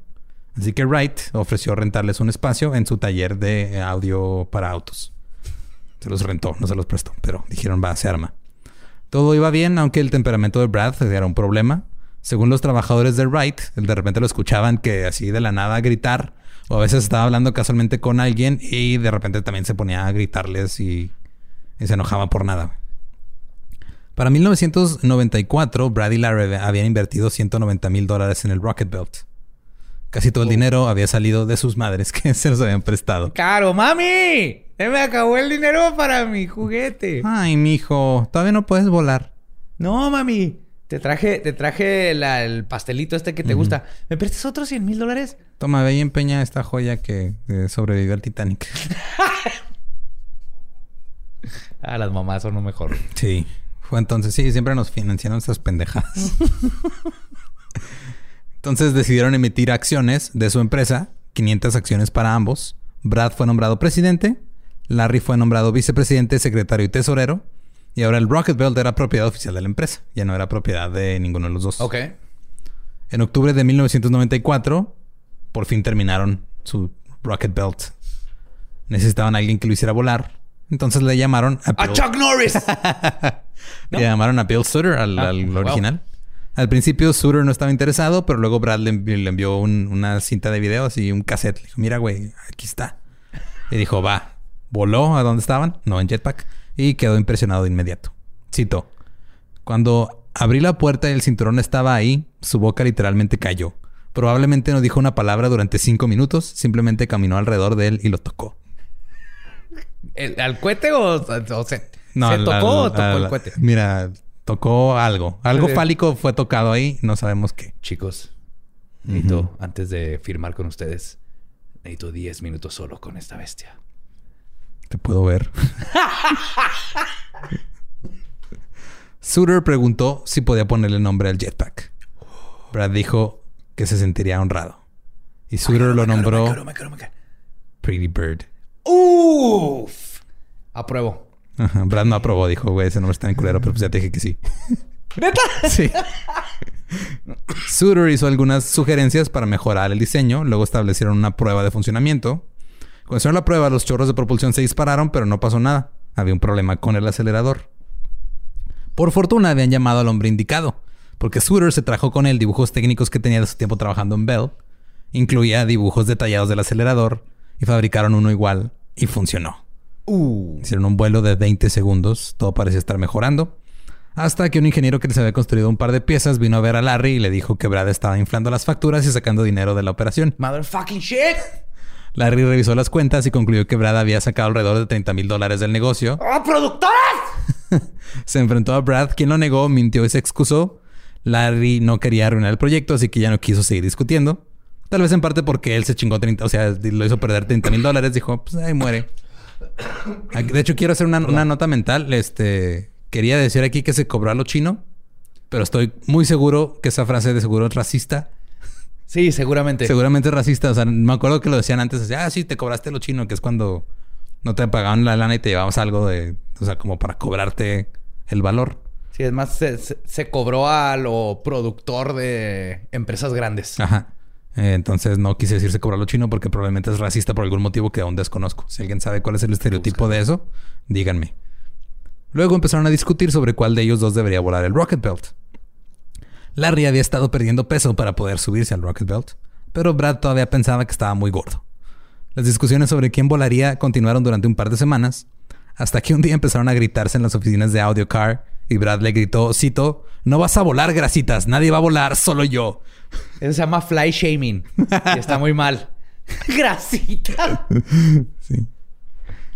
Así que Wright ofreció rentarles un espacio en su taller de audio para autos. Se los rentó, no se los prestó, pero dijeron, va, se arma. Todo iba bien, aunque el temperamento de Brad era un problema. Según los trabajadores de Wright, de repente lo escuchaban que así de la nada gritar, o a veces estaba hablando casualmente con alguien y de repente también se ponía a gritarles y, y se enojaba por nada. Para 1994, Brad y Larry habían invertido 190 mil dólares en el Rocket Belt. Casi todo el dinero había salido de sus madres [laughs] que se los habían prestado. ¡Caro, mami! [laughs] Se me acabó el dinero para mi juguete. Ay, mijo, todavía no puedes volar. No, mami. Te traje, te traje la- el pastelito este que te gusta. ¿Me prestas otros 100 mil dólares? Toma, ve y empeña esta joya que eh, sobrevivió al Titanic. [laughs] Ah, las mamás son lo mejor. Sí, fue entonces, sí, siempre nos financiaron estas pendejadas. [laughs] entonces decidieron emitir acciones de su empresa, 500 acciones para ambos. Brad fue nombrado presidente, Larry fue nombrado vicepresidente, secretario y tesorero. Y ahora el Rocket Belt era propiedad oficial de la empresa. Ya no era propiedad de ninguno de los dos. Ok. En octubre de 1994, por fin terminaron su Rocket Belt. Necesitaban a alguien que lo hiciera volar. Entonces le llamaron a ¡A Bill, Chuck Norris! [laughs] le llamaron a Bill Sutter, al, Ah, al wow. original. Al principio Sutter no estaba interesado, pero luego Brad le, envi- le envió un- una cinta de video, así un cassette. Le dijo, mira, güey, aquí está. Y dijo, va. Voló a donde estaban, no en jetpack, y quedó impresionado de inmediato. Cito. Cuando abrí la puerta y el cinturón estaba ahí, su boca literalmente cayó. Probablemente no dijo una palabra durante cinco minutos, simplemente caminó alrededor de él y lo tocó. ¿El- ¿Al cohete o, o se, No, se al- tocó o tocó al- el cohete? Mira, tocó algo. Algo fálico fue tocado ahí, no sabemos qué. Chicos, necesito, antes de firmar con ustedes, necesito 10 minutos solo con esta bestia. Te puedo ver. Suter preguntó si podía ponerle nombre al jetpack. Brad dijo que se sentiría honrado. Y Suter lo nombró Pretty Bird. ¡Uf! Apruebo. Ajá, Brad no aprobó, dijo, güey, ese nombre está en culero, pero pues ya te dije que sí. ¿Neta? Sí. Suter hizo algunas sugerencias para mejorar el diseño. Luego establecieron una prueba de funcionamiento. Cuando hicieron la prueba, los chorros de propulsión se dispararon, pero no pasó nada. Había un problema con el acelerador. Por fortuna habían llamado al hombre indicado, porque Suter se trajo con él dibujos técnicos que tenía de su tiempo trabajando en Bell. Incluía dibujos detallados del acelerador y fabricaron uno igual y funcionó. Uh. Hicieron un vuelo de 20 segundos. Todo parecía estar mejorando. Hasta que un ingeniero que les había construido un par de piezas vino a ver a Larry y le dijo que Brad estaba inflando las facturas y sacando dinero de la operación. Motherfucking shit. Larry revisó las cuentas y concluyó que Brad había sacado alrededor de 30 mil dólares del negocio. ¡Oh, productoras! [laughs] Se enfrentó a Brad, quien lo negó, mintió y se excusó. Larry no quería arruinar el proyecto, así que ya no quiso seguir discutiendo. Tal vez en parte porque él se chingó 30, o sea, lo hizo perder 30 mil dólares. Dijo, pues ahí muere. De hecho, quiero hacer una, una nota mental. Este, quería decir aquí que se cobró a lo chino, pero estoy muy seguro que esa frase de seguro es racista. Sí, seguramente. Seguramente racista. O sea, me acuerdo que lo decían antes. Decía, ah, sí, te cobraste lo chino, que es cuando no te pagaban la lana y te llevabas algo de, o sea, como para cobrarte el valor. Sí, es más, se, cobró a lo productor de empresas grandes. Ajá. Eh, entonces no quise decir se cobró a lo chino porque probablemente es racista por algún motivo que aún desconozco. Si alguien sabe cuál es el estereotipo de eso, díganme. Luego empezaron a discutir sobre cuál de ellos dos debería volar el Rocket Belt. Larry había estado perdiendo peso para poder subirse al Rocket Belt, pero Brad todavía pensaba que estaba muy gordo. Las discusiones sobre quién volaría continuaron durante un par de semanas, hasta que un día empezaron a gritarse en las oficinas de Audio Car y Brad le gritó, cito, no vas a volar, grasitas, nadie va a volar, solo yo. Eso se llama fly shaming. y está muy mal. [laughs] Grasita. [laughs] Sí.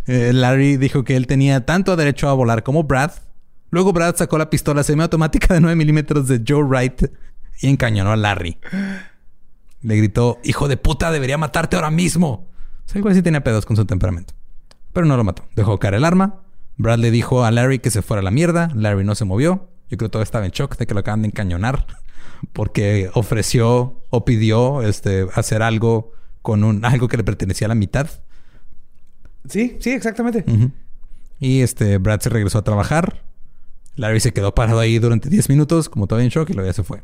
Eh, Larry dijo que él tenía tanto derecho a volar como Brad. Luego Brad sacó la pistola semiautomática de 9 milímetros de Joe Wright y encañonó a Larry. Le gritó, hijo de puta, debería matarte ahora mismo. O sea, igual sí tenía pedos con su temperamento. Pero no lo mató. Dejó caer el arma. Brad le dijo a Larry que se fuera a la mierda. Larry no se movió. Yo creo que todo estaba en shock de que lo acaban de encañonar. [laughs] Porque ofreció o pidió este, hacer algo con un, algo que le pertenecía a la mitad. Sí, sí, exactamente. Y este, Brad se regresó a trabajar. Larry se quedó parado ahí durante 10 minutos, como todavía en shock, y luego ya se fue.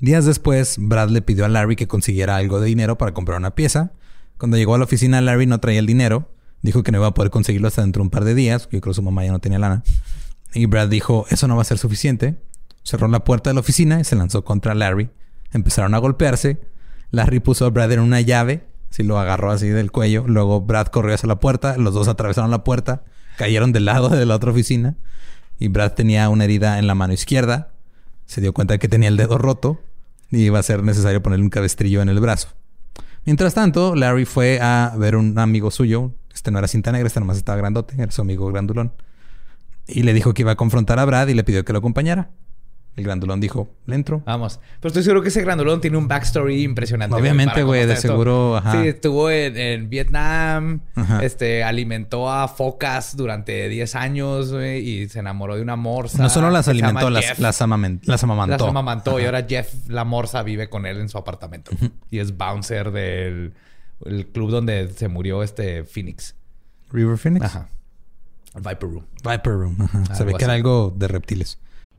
Días después, Brad le pidió a Larry que consiguiera algo de dinero para comprar una pieza. Cuando llegó a la oficina, Larry no traía el dinero. Dijo que no iba a poder conseguirlo hasta dentro de un par de días. Yo creo que su mamá ya no tenía lana. Y Brad dijo, eso no va a ser suficiente. Cerró la puerta de la oficina y se lanzó contra Larry. Empezaron a golpearse. Larry puso a Brad en una llave. Sí, lo agarró así del cuello. Luego Brad corrió hacia la puerta. Los dos atravesaron la puerta. Cayeron del lado de la otra oficina. Y Brad tenía una herida en la mano izquierda. Se dio cuenta de que tenía el dedo roto. Y iba a ser necesario ponerle un cabestrillo en el brazo. Mientras tanto, Larry fue a ver un amigo suyo. Este no era cinta negra, este nomás estaba grandote. Era su amigo grandulón. Y le dijo que iba a confrontar a Brad y le pidió que lo acompañara. El grandulón dijo, le entro. Vamos. Pero estoy seguro que ese grandulón tiene un backstory impresionante. Obviamente, güey, de esto. seguro, ajá. Sí, estuvo en, en Vietnam. Ajá. Este, alimentó a focas durante 10 años, güey, y se enamoró de una morsa. no solo las alimentó, las, las, amamen- las amamantó. Las amamantó. Y ahora Jeff, la morsa, vive con él en su apartamento. Y es bouncer del el club donde se murió este Phoenix. River Phoenix. Ajá. Viper Room. Viper Room. ajá. Se ve que era algo de reptiles.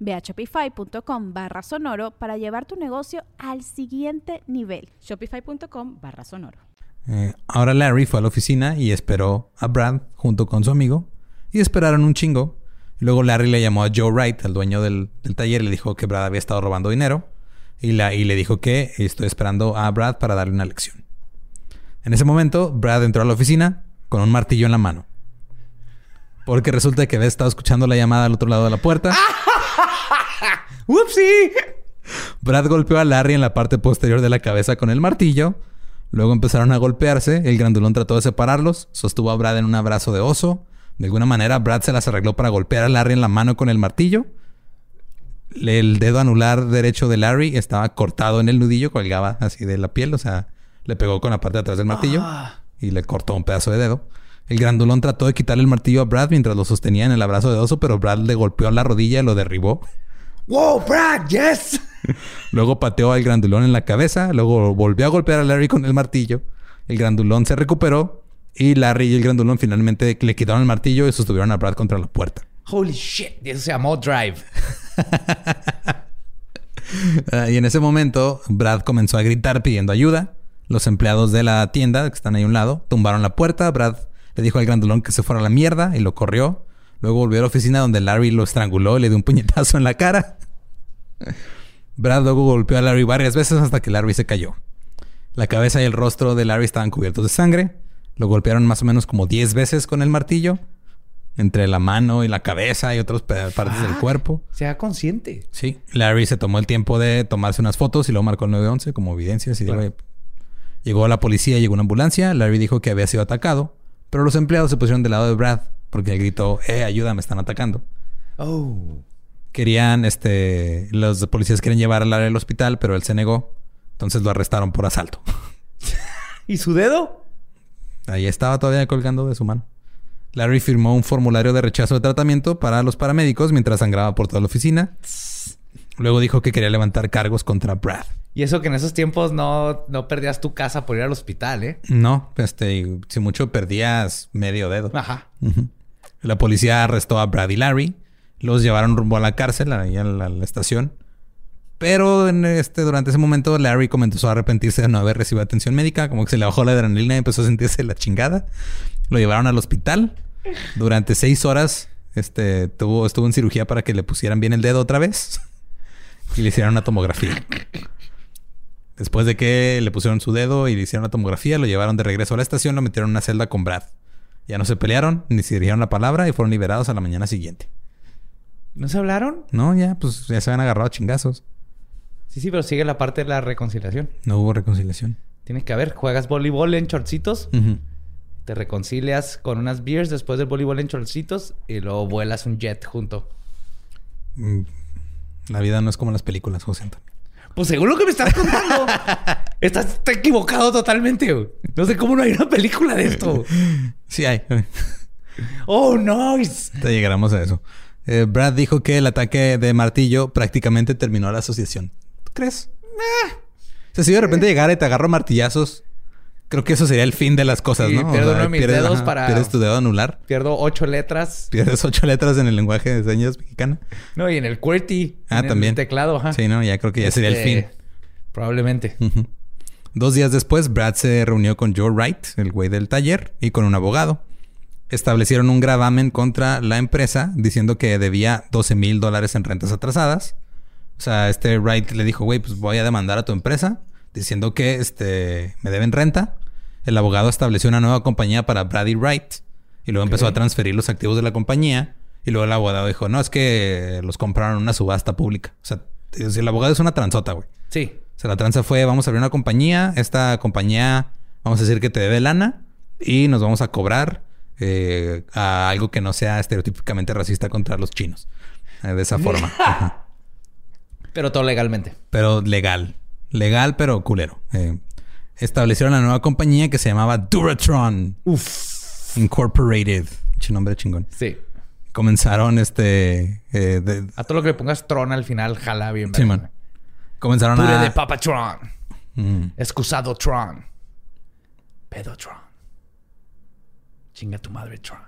Ve a shopify.com barra sonoro para llevar tu negocio al siguiente nivel. Shopify.com barra sonoro. Eh, ahora Larry fue a la oficina y esperó a Brad junto con su amigo y esperaron un chingo. Luego Larry le llamó a Joe Wright, al dueño del, del taller, y le dijo que Brad había estado robando dinero y, la, y le dijo que estoy esperando a Brad para darle una lección. En ese momento, Brad entró a la oficina con un martillo en la mano. Porque resulta que había estado escuchando la llamada al otro lado de la puerta. [laughs] [laughs] ¡Upsi! Brad golpeó a Larry en la parte posterior de la cabeza con el martillo. Luego empezaron a golpearse. El grandulón trató de separarlos. Sostuvo a Brad en un abrazo de oso. De alguna manera, Brad se las arregló para golpear a Larry en la mano con el martillo. El dedo anular derecho de Larry estaba cortado en el nudillo, colgaba así de la piel. O sea, le pegó con la parte de atrás del martillo y le cortó un pedazo de dedo. El grandulón trató de quitarle el martillo a Brad mientras lo sostenía en el abrazo de oso, pero Brad le golpeó la rodilla y lo derribó. ¡Wow, Brad! ¡Yes! [laughs] Luego pateó al grandulón en la cabeza. Luego volvió a golpear a Larry con el martillo. El grandulón se recuperó. Y Larry y el grandulón finalmente le quitaron el martillo y sostuvieron a Brad contra la puerta. Holy shit. Y eso se llamó Drive. [laughs] Ah, y en ese momento, Brad comenzó a gritar pidiendo ayuda. Los empleados de la tienda, que están ahí a un lado, tumbaron la puerta. Brad le dijo al grandulón que se fuera a la mierda y lo corrió. Luego volvió a la oficina donde Larry lo estranguló y le dio un puñetazo en la cara. Brad luego golpeó a Larry varias veces hasta que Larry se cayó. La cabeza y el rostro de Larry estaban cubiertos de sangre. Lo golpearon más o menos como 10 veces con el martillo. Entre la mano y la cabeza y otras partes del Fuck. cuerpo. Sea consciente. Sí. Larry se tomó el tiempo de tomarse unas fotos y luego marcó el 911 como evidencia. Claro. Llegó la policía, llegó una ambulancia. Larry dijo que había sido atacado. Pero los empleados se pusieron del lado de Brad porque él gritó, eh, ayuda, me están atacando. Oh. Querían, este, los policías querían llevar a Larry al hospital, pero él se negó. Entonces lo arrestaron por asalto. [laughs] ¿Y su dedo? Ahí estaba todavía colgando de su mano. Larry firmó un formulario de rechazo de tratamiento para los paramédicos mientras sangraba por toda la oficina. Luego dijo que quería levantar cargos contra Brad. Y eso que en esos tiempos no, no perdías tu casa por ir al hospital, ¿eh? No, este, si mucho perdías medio dedo. Ajá. La policía arrestó a Brad y Larry. Los llevaron rumbo a la cárcel, ahí a la, a la estación. Pero en este, durante ese momento, Larry comenzó a arrepentirse de no haber recibido atención médica. Como que se le bajó la adrenalina y empezó a sentirse la chingada. Lo llevaron al hospital. Durante seis horas este, tuvo, estuvo en cirugía para que le pusieran bien el dedo otra vez. [laughs] Y le hicieron una tomografía. Después de que le pusieron su dedo y le hicieron la tomografía, lo llevaron de regreso a la estación, lo metieron en una celda con Brad. Ya no se pelearon, ni se dirigieron la palabra y fueron liberados a la mañana siguiente. ¿No se hablaron? No, ya, pues ya se habían agarrado a chingazos. Sí, sí, pero sigue la parte de la reconciliación. No hubo reconciliación. Tiene que haber, juegas voleibol en shortcitos, Ujú. te reconcilias con unas beers después del voleibol en shortcitos y luego vuelas un jet junto. Mm, La vida no es como las películas, José Antonio. Pues según lo que me estás contando, [laughs] estás está equivocado totalmente. güey. No sé cómo no hay una película de esto. Sí hay. Oh, nice. Te llegaremos a eso. Eh, Brad dijo que el ataque de martillo prácticamente terminó la asociación. ¿Tú crees? Eh. O sea, si de repente llegara y te agarro martillazos, creo que eso sería el fin de las cosas, Sí, ¿no? O pierdo sea, uno de mis dedos para- Pierdes tu dedo anular. Pierdo ocho letras. Pierdes ocho letras en el lenguaje de señas mexicana. No, y en el QWERTY. Ah, en también. El teclado, ajá. Sí, no, ya creo que ya sería el Este, fin. Probablemente. Dos días después, Brad se reunió con Joe Wright, el güey del taller, y con un abogado. Establecieron un gravamen contra la empresa diciendo que debía 12 mil dólares en rentas atrasadas. O sea, este Wright le dijo, güey, pues voy a demandar a tu empresa. diciendo que este, me deben renta. El abogado estableció una nueva compañía para Brady Wright y luego empezó a transferir los activos de la compañía. Y luego el abogado dijo, no, es que los compraron en una subasta pública. O sea, el abogado es una transota, güey. Sí. O sea, la tranza fue, vamos a abrir una compañía, esta compañía, vamos a decir que te debe lana y nos vamos a cobrar eh, a algo que no sea estereotípicamente racista contra los chinos. Eh, de esa [laughs] forma. Ajá. Pero todo legalmente. Pero legal. Legal, pero culero. Eh, establecieron la nueva compañía que se llamaba Duratron Uf. Incorporated. Nombre chingón. Sí. Comenzaron este... eh, de- A todo lo que le pongas Tron al final, jala bien. Sí, man. Comenzaron Pure a... de Papa Tron. Mm. Excusado Tron. Pedo Tron. Chinga tu madre Tron.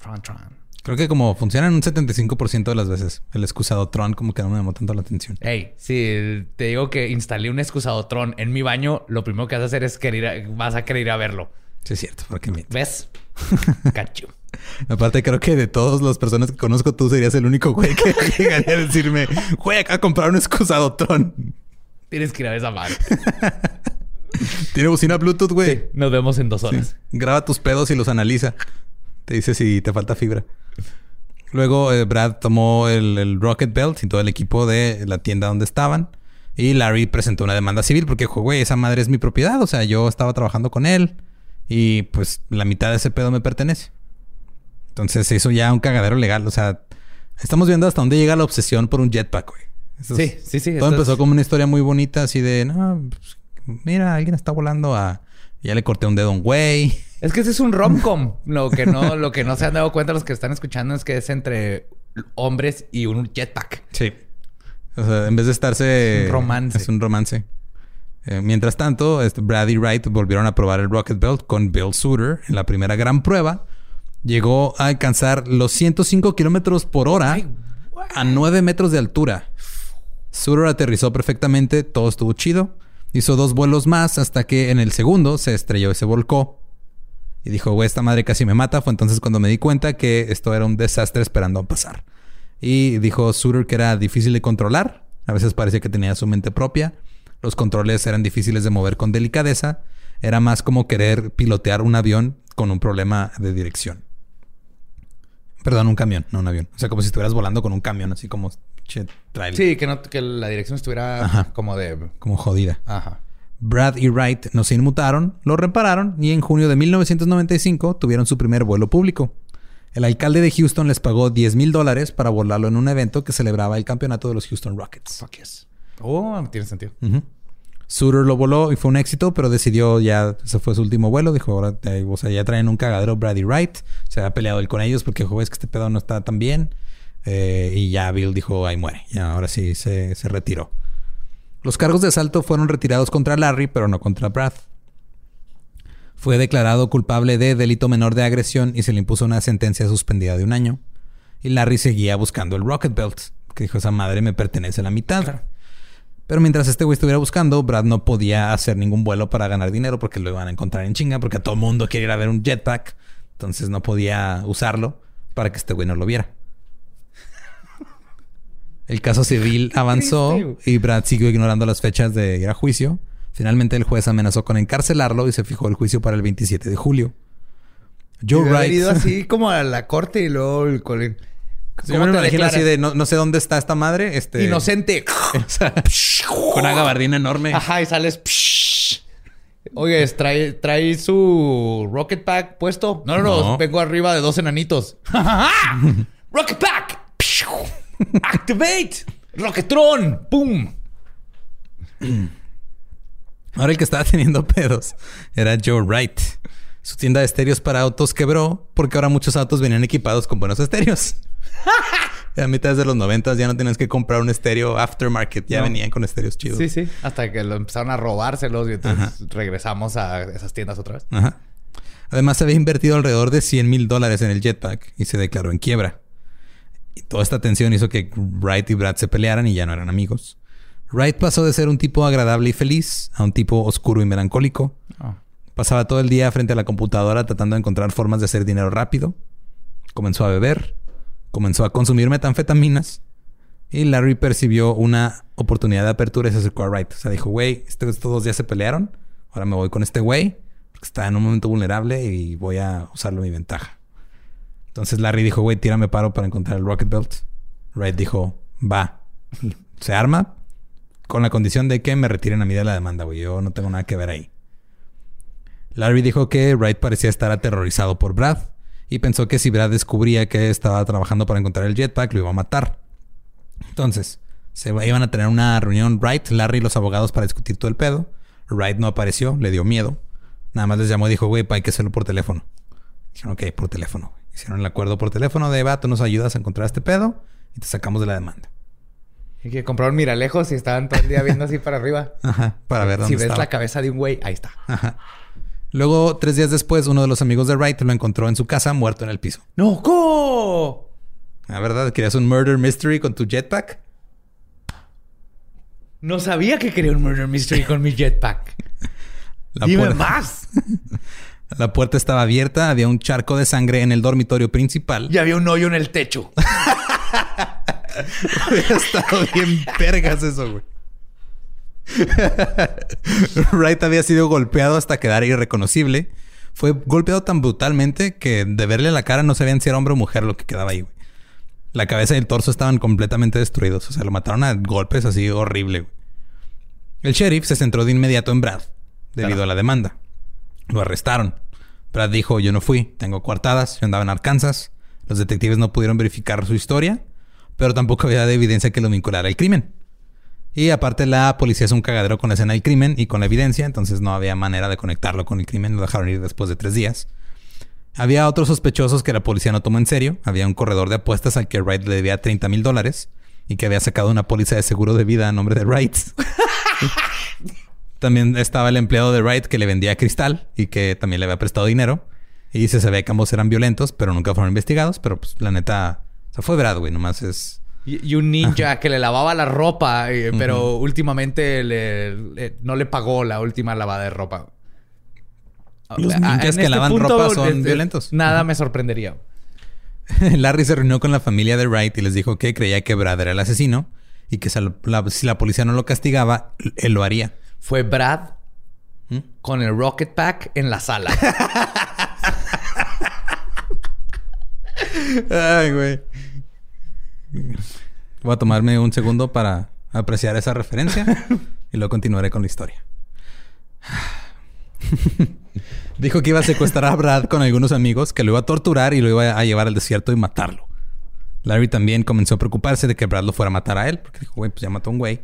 Tron Tron. Creo que como funciona en un 75% de las veces. El excusado Tron como que no me llamó tanto la atención. Hey, si te digo que instalé un excusado Tron en mi baño, lo primero que vas a hacer es querer a- vas a querer ir a verlo. Sí, es cierto. Porque. ¿Ves? [laughs] Cacho. Aparte, creo que de todas las personas que conozco, tú serías el único güey que [laughs] llegaría a decirme, güey, acá comprar un excusado Tron. Tienes que ir a ver esa madre. [laughs] Tiene bocina Bluetooth, güey. Nos vemos en dos horas. Graba tus pedos y los analiza. Te dice si te falta fibra. Luego eh, Brad tomó el, el Rocket Belt y todo el equipo de la tienda donde estaban. Y Larry presentó una demanda civil porque dijo, güey, esa madre es mi propiedad. O sea, yo estaba trabajando con él. Y pues la mitad de ese pedo me pertenece. Entonces se hizo ya un cagadero legal. O sea, estamos viendo hasta dónde llega la obsesión por un jetpack, güey. Eso Sí, es- sí, sí. todo empezó es- como una historia muy bonita, así de, no, pues, mira, alguien está volando a... Ya le corté un dedo a un güey. Es que ese es un rom-com. Lo que no, lo que no se han dado cuenta los que están escuchando es que es entre hombres y un jetpack. Sí. O sea, en vez de estarse... Es un romance. Es un romance. Eh, mientras tanto, este, Brad y Wright volvieron a probar el Rocket Belt con Bill Suter en la primera gran prueba. Llegó a alcanzar los 105 kilómetros por hora a 9 metros de altura. Suter aterrizó perfectamente, todo estuvo chido. Hizo dos vuelos más hasta que en el segundo se estrelló y se volcó. Y dijo, esta madre casi me mata. Fue entonces cuando me di cuenta que esto era un desastre esperando a pasar. Y dijo Suter que era difícil de controlar. A veces parecía que tenía su mente propia. Los controles eran difíciles de mover con delicadeza. Era más como querer pilotear un avión con un problema de dirección. Perdón, un camión, no un avión. O sea, como si estuvieras volando con un camión, así como che, trailer. Sí, que, no, que la dirección estuviera Ajá. como de... Como jodida. Ajá. Brad y Wright no se inmutaron, lo repararon y en junio de 1995 tuvieron su primer vuelo público. El alcalde de Houston les pagó 10 mil dólares para volarlo en un evento que celebraba el campeonato de los Houston Rockets. Fuck yes. Oh, tiene sentido. Ujú. Suter lo voló y fue un éxito, pero decidió ya, ese fue su último vuelo. Dijo, ahora, o sea, ya traen un cagadero Brad y Wright. Se ha peleado él con ellos porque que este pedo no está tan bien. Eh, y ya Bill dijo, ahí muere. Ya, ahora sí se, se retiró. Los cargos de asalto fueron retirados contra Larry, pero no contra Brad. Fue declarado culpable de delito menor de agresión y se le impuso una sentencia suspendida de un año. Y Larry seguía buscando el Rocket Belt, que dijo, esa madre me pertenece a la mitad. Pero mientras este güey estuviera buscando, Brad no podía hacer ningún vuelo para ganar dinero porque lo iban a encontrar en chinga, porque todo mundo quiere ir a ver un jetpack. Entonces no podía usarlo para que este güey no lo viera. El caso civil [laughs] avanzó y Brad siguió ignorando las fechas de ir a juicio. Finalmente el juez amenazó con encarcelarlo y se fijó el juicio para el 27 de julio. Joe Wright. ido así [laughs] como a la corte y luego el cole- Yo me imagino así de no, no sé dónde está esta madre. Este, Inocente. [laughs] con una gabardina enorme. Ajá, y sales. Oye, ¿trae, ¿trae su Rocket Pack puesto? No, no, no. No. Vengo arriba de dos enanitos. [laughs] ¡Rocket Pack! [laughs] ¡Activate! ¡Rocketron! ¡Pum! Ahora el que estaba teniendo pedos era Joe Wright. Su tienda de estéreos para autos quebró porque ahora muchos autos venían equipados con buenos estéreos. [laughs] A mitad de los noventas ya no tenías que comprar un estéreo aftermarket. Ya No. venían con estéreos chidos. Sí, sí. Hasta que lo empezaron a robárselos y entonces regresamos a esas tiendas otra vez. Ajá. Además, se había invertido alrededor de 100 mil dólares en el jetpack y se declaró en quiebra. Y toda esta tensión hizo que Wright y Brad se pelearan y ya no eran amigos. Wright pasó de ser un tipo agradable y feliz a un tipo oscuro y melancólico. Ah. Pasaba todo el día frente a la computadora tratando de encontrar formas de hacer dinero rápido. Comenzó a beber. Comenzó a consumir metanfetaminas. Y Larry percibió una oportunidad de apertura y se acercó a Wright. O sea, dijo, güey, este, estos dos días se pelearon. Ahora me voy con este güey. Porque está en un momento vulnerable y voy a usarlo a mi ventaja. Entonces Larry dijo, güey, tírame paro para encontrar el Rocket Belt. Wright dijo, va. [laughs] Se arma con la condición de que me retiren a mí de la demanda, güey. Yo no tengo nada que ver ahí. Larry dijo que Wright parecía estar aterrorizado por Brad y pensó que si Brad descubría que estaba trabajando para encontrar el jetpack, lo iba a matar. Entonces, se iban a tener una reunión Wright, Larry y los abogados para discutir todo el pedo. Wright no apareció, le dio miedo. Nada más les llamó y dijo, güey, hay que hacerlo por teléfono. Dijeron, ok, por teléfono. Hicieron el acuerdo por teléfono de, tú nos ayudas a encontrar este pedo y te sacamos de la demanda. Y que compraron miralejos y estaban todo el día viendo así para arriba. [laughs] Ajá, para ver dónde Si ves la cabeza de un güey, ahí está. Ajá. Luego, tres días después, uno de los amigos de Wright lo encontró en su casa muerto en el piso. ¡No! ¿Cómo? ¿La verdad? ¿Querías un murder mystery con tu jetpack? No sabía que quería un murder mystery con mi jetpack. [laughs] Dime más. [laughs] La puerta estaba abierta, había un charco de sangre en el dormitorio principal. Y había un hoyo en el techo. [laughs] Hubiera estado bien vergas eso, güey. [laughs] Wright había sido golpeado hasta quedar irreconocible. Fue golpeado tan brutalmente que de verle la cara no sabían si era hombre o mujer lo que quedaba ahí, güey. La cabeza y el torso estaban completamente destruidos. O sea, lo mataron a golpes así horrible, güey. El sheriff se centró de inmediato en Brad debido a la demanda. Lo arrestaron. Brad dijo, yo no fui, tengo coartadas, yo andaba en Arkansas. Los detectives no pudieron verificar su historia, pero tampoco había de evidencia que lo vinculara al crimen. Y aparte la policía es un cagadero con la escena del crimen y con la evidencia, entonces no había manera de conectarlo con el crimen, lo dejaron ir después de tres días. Había otros sospechosos que la policía no tomó en serio. Había un corredor de apuestas al que Wright le debía 30 mil dólares y que había sacado una póliza de seguro de vida a nombre de Wright. [laughs] también estaba el empleado de Wright que le vendía cristal y que también le había prestado dinero. Y se sabía que ambos eran violentos, pero nunca fueron investigados. Pero pues la neta, o sea, fue Brad, güey, nomás es. Y, un ninja que le lavaba la ropa, eh, pero últimamente le, no le pagó la última lavada de ropa. Los ninjas que este lavan ropa son violentos. Nada me sorprendería. [laughs] Larry se reunió con la familia de Wright y les dijo que creía que Brad era el asesino y que si la policía no lo castigaba, él lo haría. Fue Brad ¿Mm? con el Rocket Pack en la sala. [laughs] Ay, güey. Voy a tomarme un segundo para apreciar esa referencia y luego continuaré con la historia. [laughs] Dijo que iba a secuestrar a Brad con algunos amigos, que lo iba a torturar y lo iba a llevar al desierto y matarlo. Larry también comenzó a preocuparse de que Brad lo fuera a matar a él, porque dijo, güey, pues ya mató a un güey.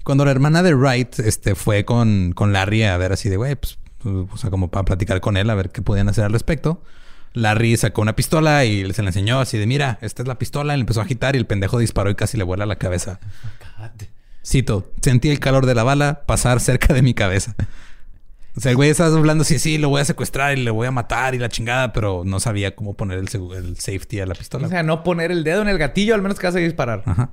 Y cuando la hermana de Wright este, fue con, con Larry a ver así de, güey, pues, o sea, como para platicar con él, a ver qué podían hacer al respecto, Larry sacó una pistola y se la enseñó así de, mira, esta es la pistola. Y le empezó a agitar y el pendejo disparó y casi le vuela la cabeza. Cito, sentí el calor de la bala pasar cerca de mi cabeza. O sea, el güey estaba hablando, sí, sí, lo voy a secuestrar y le voy a matar y la chingada, pero no sabía cómo poner el, el safety a la pistola. O sea, no poner el dedo en el gatillo, al menos que vas a disparar. Ajá.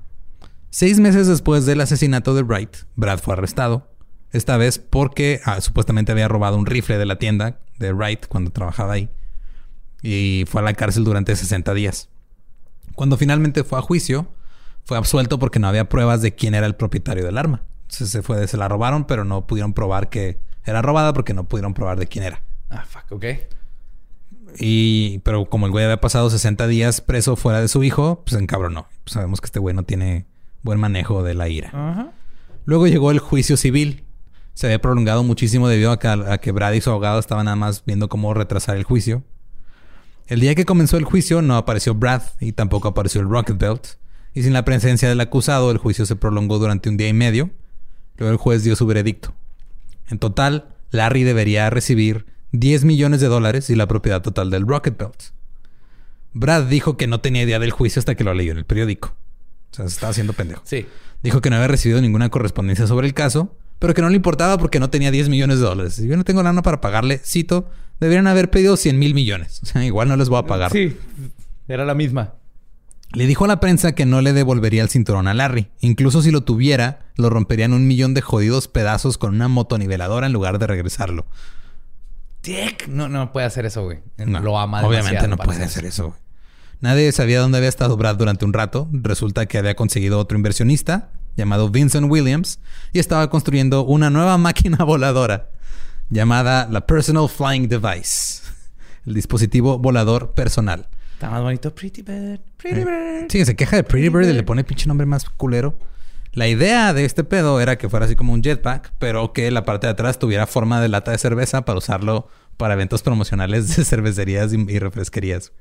Seis meses después del asesinato de Wright, Brad fue arrestado. Esta vez porque ah, supuestamente había robado un rifle de la tienda de Wright cuando trabajaba ahí y fue a la cárcel durante 60 días. Cuando finalmente fue a juicio, fue absuelto porque no había pruebas de quién era el propietario del arma. se fue, se la robaron, pero no pudieron probar que era robada porque no pudieron probar de quién era. Ah, fuck, ok. Y, pero como el güey había pasado 60 días preso fuera de su hijo, pues encabronó. Pues sabemos que este güey no tiene buen manejo de la ira. Luego llegó el juicio civil. Se había prolongado muchísimo debido a que, a que Brad y su abogado estaban nada más viendo cómo retrasar el juicio. El día que comenzó el juicio no apareció Brad y tampoco apareció el Rocket Belt. Y sin la presencia del acusado, el juicio se prolongó durante un día y medio. Luego el juez dio su veredicto. En total, Larry debería recibir 10 millones de dólares y la propiedad total del Rocket Belt. Brad dijo que no tenía idea del juicio hasta que lo leyó en el periódico. O sea, se estaba haciendo pendejo. Sí. Dijo que no había recibido ninguna correspondencia sobre el caso, pero que no le importaba porque no tenía 10 millones de dólares. Si yo no tengo lana para pagarle, cito, Deberían haber pedido 100 mil millones. [laughs] O sea, igual no les voy a pagar. Sí, era la misma. Le dijo a la prensa que no le devolvería el cinturón a Larry. Incluso si lo tuviera, lo romperían un millón de jodidos pedazos con una motoniveladora en lugar de regresarlo. Dick, no, no puede hacer eso, güey. lo ama Obviamente no puede hacer eso, güey. Nadie sabía dónde había estado Brad durante un rato. Resulta que había conseguido otro inversionista llamado Vincent Williams y estaba construyendo una nueva [laughs] máquina voladora llamada la Personal Flying Device, el dispositivo volador personal. Está más bonito. Pretty Bird. Pretty Bird. Sí, se queja de Pretty Bird y le pone pinche nombre más culero. La idea de este pedo era que fuera así como un jetpack, pero que la parte de atrás tuviera forma de lata de cerveza para usarlo para eventos promocionales de [laughs] cervecerías y, y refresquerías.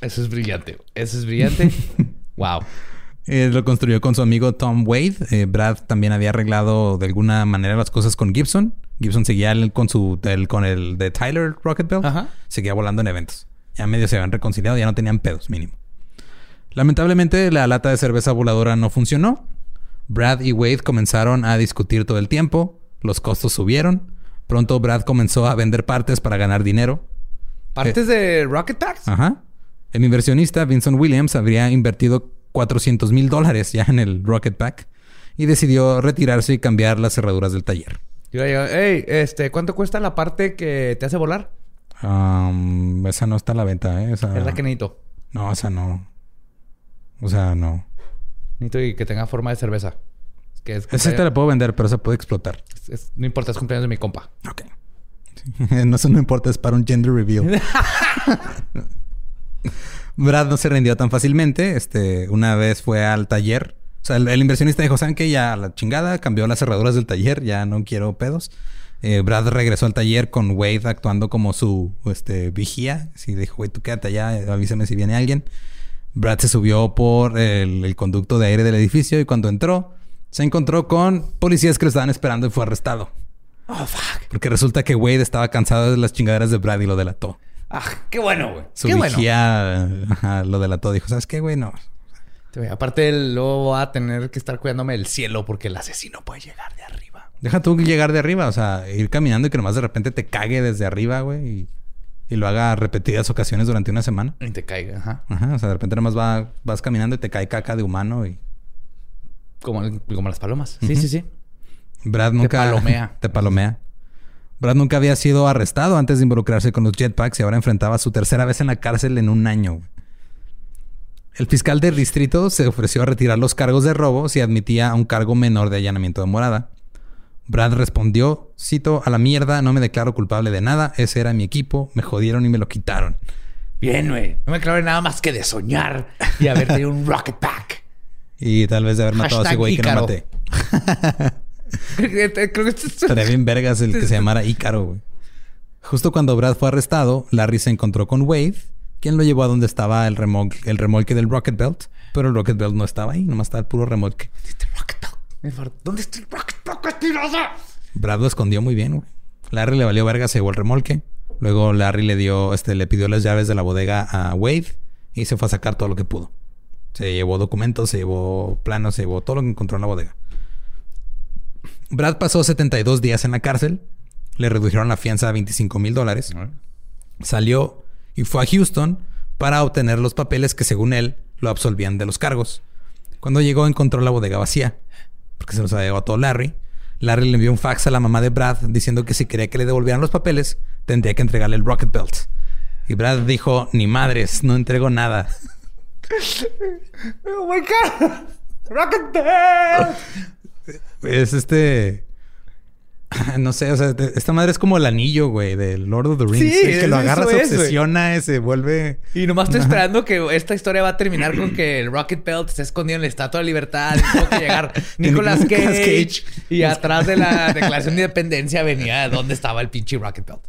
Eso es brillante. Eso es brillante. [laughs] wow. Eh, lo construyó con su amigo Tom Wade. Eh, Brad también había arreglado de alguna manera las cosas con Gibson. Gibson seguía el- con su el- con el de Tyler Rocket Belt. Ajá. Seguía volando en eventos. Ya medio se habían reconciliado, ya no tenían pedos, mínimo. Lamentablemente, la lata de cerveza voladora no funcionó. Brad y Wade comenzaron a discutir todo el tiempo. Los costos subieron. Pronto Brad comenzó a vender partes para ganar dinero. ¿Partes de Rocket Packs? Ajá. El inversionista Vincent Williams habría invertido 400 mil dólares ya en el Rocket Pack y decidió retirarse y cambiar las cerraduras del taller. Yo le digo, hey, este, ¿cuánto cuesta la parte que te hace volar? Um, esa no está a la venta, ¿eh? Esa- Es la que necesito. No, esa no. O sea, no. Necesito y que tenga forma de cerveza. Que es, Esa te la puedo vender, pero esa puede explotar. es- es- no importa, es cumpleaños de mi compa. Ok. [laughs] no, eso no importa, es para un gender reveal. [laughs] [laughs] Brad no se rindió tan fácilmente. Este, una vez fue al taller. O sea, el, el inversionista dijo, ¿saben qué? Ya la chingada, cambió las cerraduras del taller, ya no quiero pedos. Eh, Brad regresó al taller con Wade actuando como su este, vigía. Así dijo, güey, tú quédate allá, avísame si viene alguien. Brad se subió por el, el conducto de aire del edificio y cuando entró, se encontró con policías que lo estaban esperando y fue arrestado. Oh, fuck. Porque resulta que Wade estaba cansado de las chingaderas de Brad y lo delató. Ah, qué bueno, güey. Su Qué bueno. vigía ajá, lo delató. Dijo, ¿sabes qué, güey? No. Aparte, luego voy a tener que estar cuidándome del cielo porque el asesino puede llegar de arriba. Deja tú llegar de arriba. O sea, ir caminando y que nomás de repente te cague desde arriba, güey. Y, y lo haga repetidas ocasiones durante una semana. Y te caiga, ajá. Ajá. O sea, de repente nomás va, vas caminando y te cae caca de humano y... Como, como las palomas. Sí, sí, sí. Brad nunca... palomea. [laughs] Te palomea. Brad nunca había sido arrestado antes de involucrarse con los jetpacks y ahora enfrentaba su tercera vez en la cárcel en un año. El fiscal del distrito se ofreció a retirar los cargos de robo si admitía un cargo menor de allanamiento de morada. Brad respondió, cito, a la mierda, no me declaro culpable de nada, ese era mi equipo, me jodieron y me lo quitaron. Bien, güey. No me clave nada más que de soñar y haber tenido un rocket pack. Y tal vez de haber matado a ese güey que no maté. [laughs] Creo que. Estaría bien vergas el que se llamara Ícaro, güey. Justo cuando Brad fue arrestado, Larry se encontró con Wade, quien lo llevó a donde estaba el, remol- el remolque del Rocket Belt. Pero el Rocket Belt no estaba ahí, nomás estaba el puro remolque. Este rocket pack. Me far- ¿Dónde está el rocket mentiroso? Brad lo escondió muy bien, güey. Larry le valió verga, se llevó el remolque. Luego Larry le dio, este, le pidió las llaves de la bodega a Wade y se fue a sacar todo lo que pudo. Se llevó documentos, se llevó planos, se llevó todo lo que encontró en la bodega. Brad pasó 72 días en la cárcel. Le redujeron la fianza a 25 mil dólares. Salió y fue a Houston para obtener los papeles que según él lo absolvían de los cargos. Cuando llegó encontró la bodega vacía, porque se los había llevado todo Larry. Larry le envió un fax a la mamá de Brad diciendo que si quería que le devolvieran los papeles, tendría que entregarle el Rocket Belt. Y Brad dijo, ni madres, no entrego nada. [laughs] ¡Oh, my God! ¡Rocket pack! [laughs] Es este... [clears throat] No sé, o sea, esta madre es como el anillo, güey, del Lord of the Rings. Sí, el que lo agarra, se es, güey. obsesiona, se vuelve... Y nomás estoy esperando que esta historia va a terminar con que el Rocket Belt esté escondido en la Estatua de Libertad. Y tengo que llegar [laughs] Nicolas Cage. Cage. Y atrás de la [laughs] Declaración de Independencia venía de dónde estaba el pinche Rocket Belt.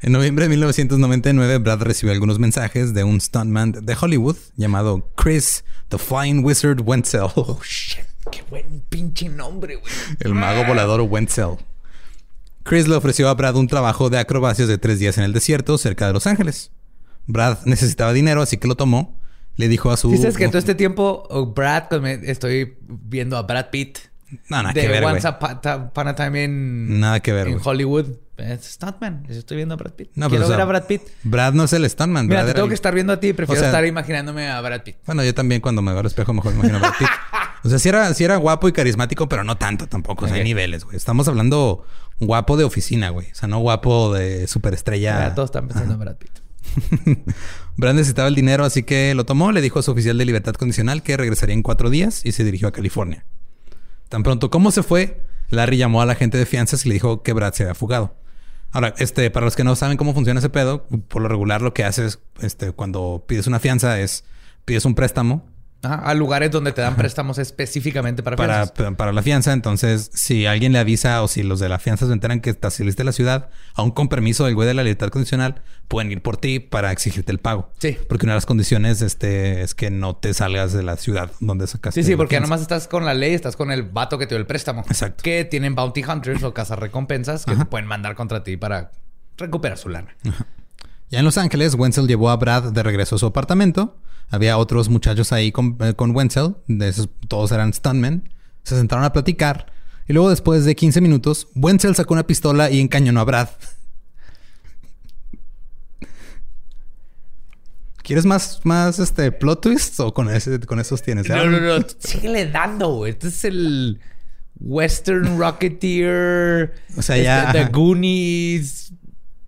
En noviembre de 1999, Brad recibió algunos mensajes de un stuntman de Hollywood llamado Chris The Flying Wizard Wenzel. [laughs] Oh, shit. Qué buen pinche nombre, güey. El mago volador Wenzel. Chris le ofreció a Brad un trabajo de acrobacias de tres días en el desierto cerca de Los Ángeles. Brad necesitaba dinero, así que lo tomó. Le dijo a su... Dices que todo este tiempo, oh, Brad, pues, estoy viendo a Brad Pitt. No, nada de que ver. Once Upon a- Time en, Nada que ver, en. Hollywood. Es Stuntman. Estoy viendo a Brad Pitt. No, Quiero pero, o sea, ver a Brad Pitt. Brad no es el stuntman. Mira, Brad te era tengo el- que estar viendo a ti. Prefiero O sea- estar imaginándome a Brad Pitt. Bueno, yo también cuando me veo al espejo mejor me imagino a Brad Pitt. [laughs] O sea, sí era, sí era guapo y carismático, pero no tanto tampoco. O sea, hay niveles, güey. Estamos hablando guapo de oficina, güey. O sea, no guapo de superestrella. Todos están pensando en Brad Pitt. [laughs] Brad necesitaba el dinero, así que lo tomó, le dijo a su oficial de libertad condicional que regresaría en cuatro días y se dirigió a California. Tan pronto como se fue, Larry llamó a la agente de fianzas y le dijo que Brad se había fugado. Ahora, este, para los que no saben cómo funciona ese pedo, por lo regular lo que haces este, cuando pides una fianza es pides un préstamo Ajá, a lugares donde te dan préstamos específicamente para para, fianzas. para la fianza. Entonces, si alguien le avisa o si los de la fianza se enteran que te saliste de la ciudad, aún con permiso del güey de la libertad condicional, pueden ir por ti para exigirte el pago. Sí. Porque una de las condiciones este, es que no te salgas de la ciudad donde sacaste. Sí, sí, porque nomás estás con la ley, estás con el vato que te dio el préstamo. Exacto. Que tienen bounty hunters o cazarrecompensas que te pueden mandar contra ti para recuperar su lana. Ya en Los Ángeles, Wenzel llevó a Brad de regreso a su apartamento. Había otros muchachos ahí con, eh, con Wenzel. De esos, todos eran stuntmen. Se sentaron a platicar. Y luego, después de 15 minutos, Wenzel sacó una pistola y encañonó a Brad. [laughs] ¿Quieres más, más este, plot twists o con, ese, con esos tienes? No, no, no. Síguele dando, güey. Este es el Western Rocketeer. O sea, este, ya- The ajá. Goonies.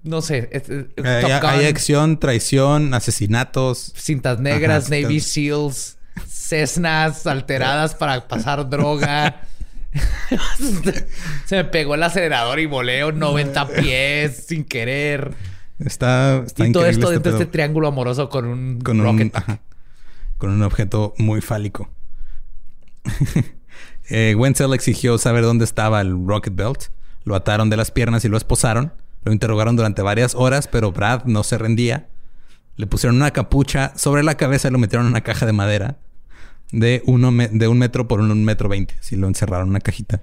No sé. Eh, Top Gun, hay acción, traición, asesinatos. Cintas negras, Ajá, Navy SEALs, Cessnas alteradas para pasar droga. [laughs] Se me pegó el acelerador y voleo 90 pies sin querer. Está, está y todo increíble esto este dentro de este triángulo amoroso con un con un, rocket. ajá, con un objeto muy fálico. [laughs] eh, Wenzel exigió saber dónde estaba el Rocket Belt. Lo ataron de las piernas y lo esposaron. Lo interrogaron durante varias horas, pero Brad no se rendía. Le pusieron una capucha sobre la cabeza y lo metieron en una caja de madera de, uno de un metro por un, metro veinte. Si lo encerraron en una cajita.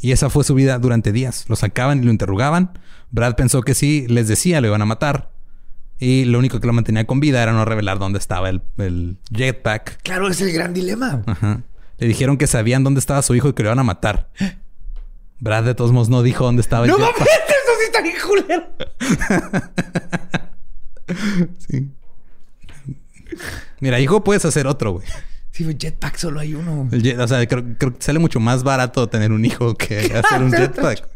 Y esa fue su vida durante días. Lo sacaban y lo interrogaban. Brad pensó que si les decía lo iban a matar. Y lo único que lo mantenía con vida era no revelar dónde estaba el, el jetpack. Claro, es el gran dilema. Ajá. Le dijeron que sabían dónde estaba su hijo y que lo iban a matar. [gasps] Brad de todos modos no dijo dónde estaba el ¡No jetpack. ¡Eso sí está bien culero! Sí. Mira, hijo, puedes hacer otro, güey. Sí, güey, jetpack solo hay uno. Jet- o sea, creo, creo que sale mucho más barato tener un hijo que [laughs] hacer un jetpack.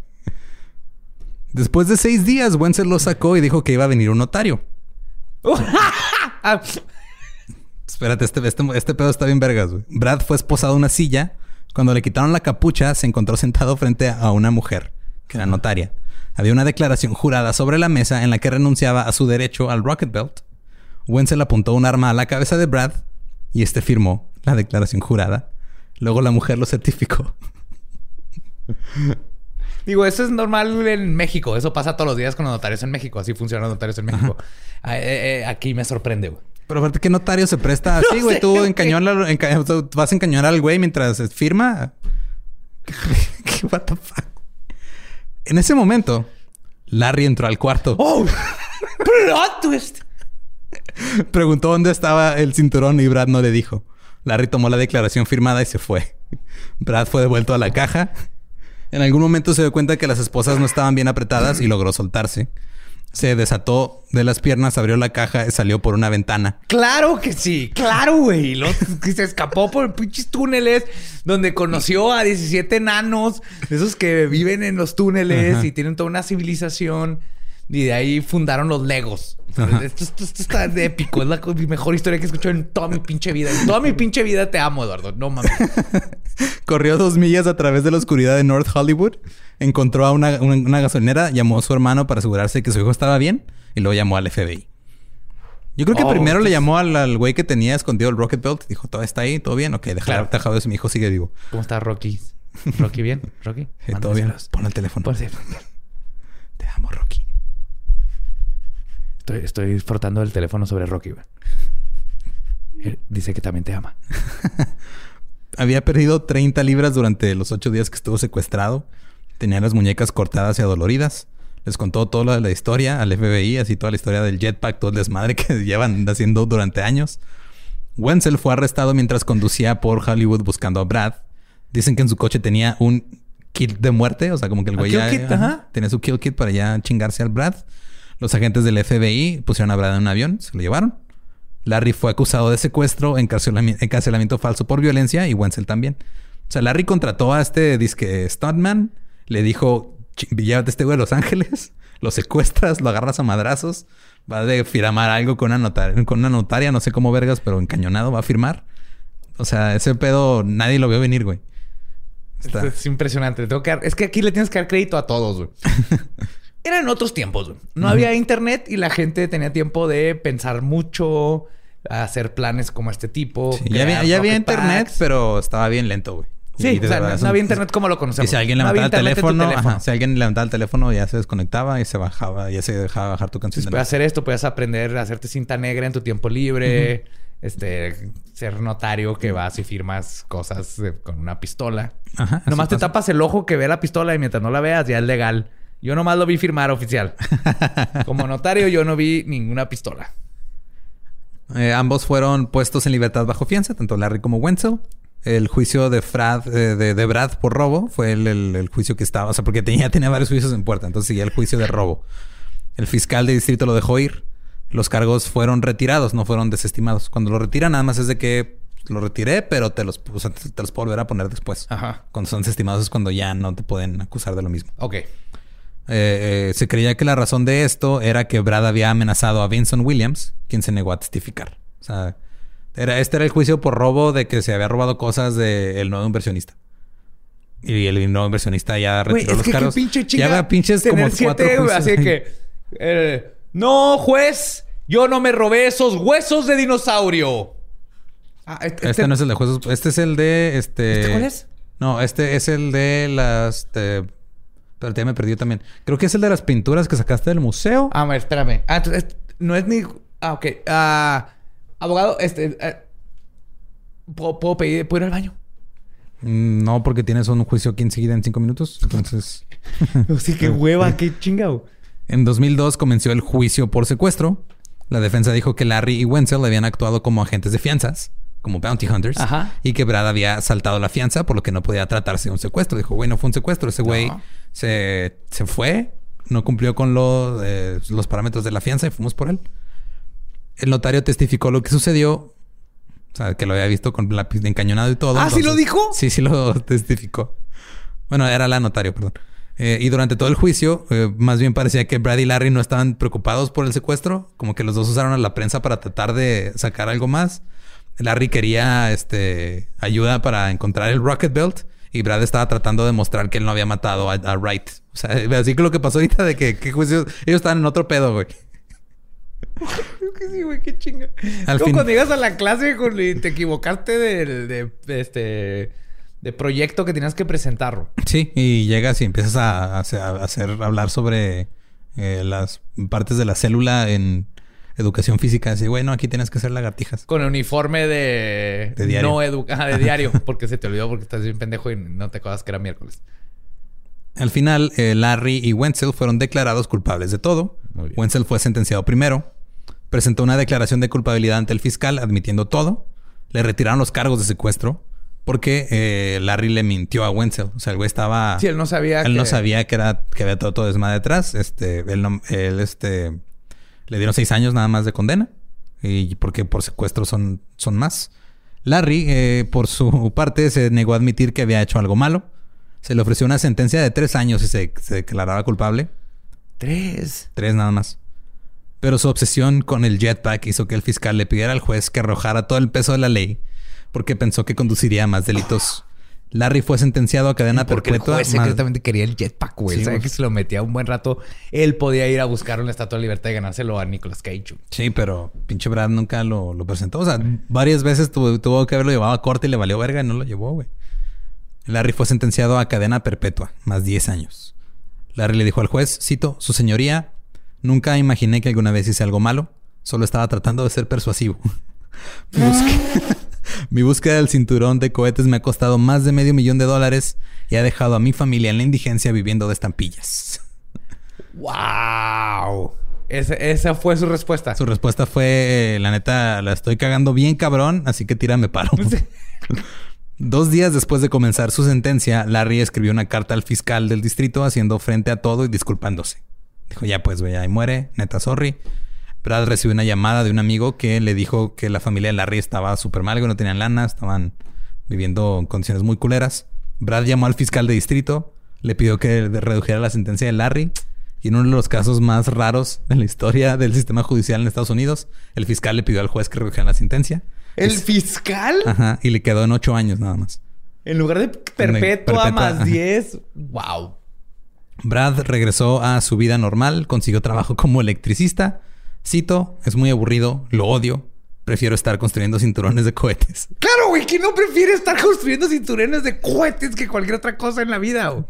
Después de seis días, Wenzel lo sacó y dijo que iba a venir un notario. [laughs] Espérate, este, este, este pedo está bien vergas, güey. Brad fue esposado a una silla. Cuando le quitaron la capucha, se encontró sentado frente a una mujer, que era notaria. Había una declaración jurada sobre la mesa en la que renunciaba a su derecho al Rocket Belt. Wenzel apuntó un arma a la cabeza de Brad y este firmó la declaración jurada. Luego la mujer lo certificó. [laughs] Digo, eso es normal en México. Eso pasa todos los días con los notarios en México. Así funcionan los notarios en México. Ah, eh, eh, aquí me sorprende, güey. Pero aparte, ¿qué notario se presta así, [laughs] güey? sé, Tú encañola- enca- vas a encañonar al güey mientras firma. [laughs] ¿Qué what the fuck? En ese momento, Larry entró al cuarto. ¡Oh! ¡Plot twist! Preguntó dónde estaba el cinturón y Brad no le dijo. Larry tomó la declaración firmada y se fue. Brad fue devuelto a la caja. En algún momento se dio cuenta que las esposas no estaban bien apretadas y logró soltarse. Se desató de las piernas, abrió la caja y salió por una ventana. Claro que sí, claro, güey. Lo- [laughs] que se escapó por pinches túneles donde conoció a 17 enanos, esos que viven en los túneles Ajá. y tienen toda una civilización. Y de ahí fundaron los Legos. Esto, esto- esto está de épico. Es la mejor historia que he escuchado en toda mi pinche vida. En toda mi pinche vida te amo, Eduardo. No mames. [laughs] Corrió dos millas a través de la oscuridad de North Hollywood. Encontró a una, una- una gasolinera, llamó a su hermano para asegurarse que su hijo estaba bien y luego llamó al FBI. Yo creo que Oh, primero le entonces- llamó al, al güey que tenía escondido el Rocket Belt. Dijo, ¿todo está ahí? ¿Todo bien? Ok, déjalo Claro. dejado eso. Mi hijo sigue vivo. ¿Cómo está Rocky? [laughs] ¿Rocky bien? ¿Rocky? Sí, todo bien. Pon el teléfono. Por Te amo, Rocky. Estoy, estoy frotando el teléfono sobre Rocky. Él dice que también te ama. [laughs] Había perdido 30 libras durante los ocho días que estuvo secuestrado. Tenía las muñecas cortadas y adoloridas. Les contó toda la, la historia al FBI, así toda la historia del jetpack, todo el desmadre que [laughs] llevan haciendo durante años. Wenzel fue arrestado mientras conducía por Hollywood buscando a Brad. Dicen que en su coche tenía un kit de muerte, o sea, como que el ¿A güey ya Ajá. tenía su kill kit para ya chingarse al Brad. Los agentes del FBI pusieron a Brad en un avión, se lo llevaron. Larry fue acusado de secuestro, encarcelami- encarcelamiento falso por violencia y Wenzel también. O sea, Larry contrató a este disque Stuntman, le dijo, "Chi- llévate este güey a Los Ángeles. [laughs] lo secuestras, lo agarras a madrazos, va a firmar algo con una, notaria, con una notaria, no sé cómo vergas, pero encañonado va a firmar. O sea, ese pedo nadie lo vio venir, güey. Es impresionante. Tengo que Es que aquí le tienes que dar crédito a todos, güey. [laughs] Eran otros tiempos, güey. No había internet y la gente tenía tiempo de pensar mucho, hacer planes como este tipo. ya había, internet, pero estaba bien lento, güey. Sí, o sea, no, había internet como lo conocemos. Y si alguien levantaba el teléfono, si alguien levantaba el teléfono, ya se desconectaba y se bajaba, ya se dejaba bajar tu canción. puedes hacer esto, puedes aprender a hacerte cinta negra en tu tiempo libre, este, ser notario que vas y firmas cosas con una pistola. Ajá, Nomás te tapas el ojo que ve la pistola y mientras no la veas ya es legal. Yo nomás lo vi firmar oficial. [laughs] Como notario yo no vi ninguna pistola. Eh, ambos fueron puestos en libertad bajo fianza, tanto Larry como Wenzel. El juicio de, Frad, eh, de, Brad por robo fue el, juicio que estaba, o sea, porque tenía, tenía varios juicios en puerta, entonces seguía el juicio de robo. El fiscal de distrito lo dejó ir. Los cargos fueron retirados, no fueron desestimados. Cuando lo retiran, nada más es de que lo retiré, pero te los, te los puedo volver a poner después. Ajá. Cuando son desestimados es cuando ya no te pueden acusar de lo mismo. Ok. Eh, eh, se creía que la razón de esto era que Brad había amenazado a Vincent Williams, quien se negó a testificar. O sea, era, este era el juicio por robo de que se había robado cosas del nuevo inversionista. Y el nuevo inversionista ya retiró los cargos. ya había pinches como cuatro juicios. Así que... Eh, no, juez. Yo no me robé esos huesos de dinosaurio. Ah, este, este, no es el de huesos. Este es el de... Este, ¿Este cuál es? No, este es el de las... Este, pero ya me perdió también. Creo que es el de las pinturas que sacaste del museo. Ah, espérame. Ah, no es ni... Ah, ok. Ah, abogado, este... Eh, ¿puedo, pedir... ¿Puedo ir al baño? Mm, no, porque tienes un juicio aquí enseguida en cinco minutos. Entonces... [laughs] sí, qué hueva, qué chingado. En 2002 comenzó el juicio por secuestro. La defensa dijo que Larry y Wenzel habían actuado como agentes de fianzas como bounty hunters y que Brad había saltado la fianza por lo que no podía tratarse de un secuestro. Dijo, güey, no fue un secuestro. Ese güey se, se, fue, no cumplió con eh, los parámetros de la fianza y fuimos por él. El notario testificó lo que sucedió. O sea, que lo había visto con lápiz de encañonado y todo. ¿Ah, sí lo dijo? Sí, sí lo [laughs] testificó. Bueno, era la notario, perdón. Eh, y durante todo el juicio, eh, más bien parecía que Brad y Larry no estaban preocupados por el secuestro. Como que los dos usaron a la prensa para tratar de sacar algo más. Larry quería este, ayuda para encontrar el Rocket Belt y Brad estaba tratando de mostrar que él no había matado a, Wright. O sea, [laughs] así que lo que pasó ahorita de que, ellos estaban en otro pedo, güey. que sí, güey, qué chinga. Al fin... cuando llegas a la clase y te equivocaste de, este de proyecto que tenías que presentar. Sí, y llegas y empiezas a, hacer hablar sobre eh, las partes de la célula en educación física. Así, bueno, aquí tienes que hacer lagartijas. Con el uniforme de... De diario. No educa... de diario. [laughs] porque se te olvidó porque estás bien pendejo y no te acuerdas que era miércoles. Al final, eh, Larry y Wenzel fueron declarados culpables de todo. Wenzel fue sentenciado primero. Presentó una declaración de culpabilidad ante el fiscal admitiendo todo. Le retiraron los cargos de secuestro. Porque eh, Larry le mintió a Wenzel. O sea, el güey estaba... Sí, él no sabía Él no sabía que, era, que había todo, todo desmadre detrás. Este... Él, él este le dieron seis años nada más de condena. Y porque por secuestro son, son más. Larry, eh, por su [laughs] parte, se negó a admitir que había hecho algo malo. Se le ofreció una sentencia de tres años y se, se declaraba culpable. ¿Tres? Tres nada más. Pero su obsesión con el jetpack hizo que el fiscal le pidiera al juez que arrojara todo el peso de la ley porque pensó que conduciría a más delitos Larry fue sentenciado a cadena porque perpetua. Porque el juez secretamente quería el jetpack, güey. Sí, que se lo metía un buen rato. Él podía ir a buscar una estatua de libertad y ganárselo a Nicolas Cage. Sí, pero pinche Brad nunca lo, presentó. O sea, varias veces tuvo, que haberlo llevado a corte y le valió verga y no lo llevó, güey. Larry fue sentenciado a cadena perpetua, más 10 años. Larry le dijo al juez, cito, su señoría, nunca imaginé que alguna vez hice algo malo. Solo estaba tratando de ser persuasivo. [laughs] Mi búsqueda del cinturón de cohetes me ha costado más de medio millón de dólares y ha dejado a mi familia en la indigencia viviendo de estampillas. ¡Wow! esa fue su respuesta. Su respuesta fue, la neta, la estoy cagando bien cabrón, así que tírame paro. [laughs] Dos días después de comenzar su sentencia, Larry escribió una carta al fiscal del distrito haciendo frente a todo y disculpándose. Dijo, ya pues, güey, ahí muere, neta, sorry. Brad recibió una llamada de un amigo que le dijo que la familia de Larry estaba súper mal, que no tenían lana, estaban viviendo en condiciones muy culeras. Brad llamó al fiscal de distrito, le pidió que redujera la sentencia de Larry. Y en uno de los casos más raros de la historia del sistema judicial en Estados Unidos, el fiscal le pidió al juez que redujera la sentencia. ¿El Es- fiscal? Ajá, y le quedó en ocho años nada más. En lugar de perpetua, perpetua, más. 10. Wow. Brad regresó a su vida normal, consiguió trabajo como electricista. Cito, es muy aburrido, lo odio. Prefiero estar construyendo cinturones de cohetes. Claro, güey, ¿quién no prefiere estar construyendo cinturones de cohetes que cualquier otra cosa en la vida? güey?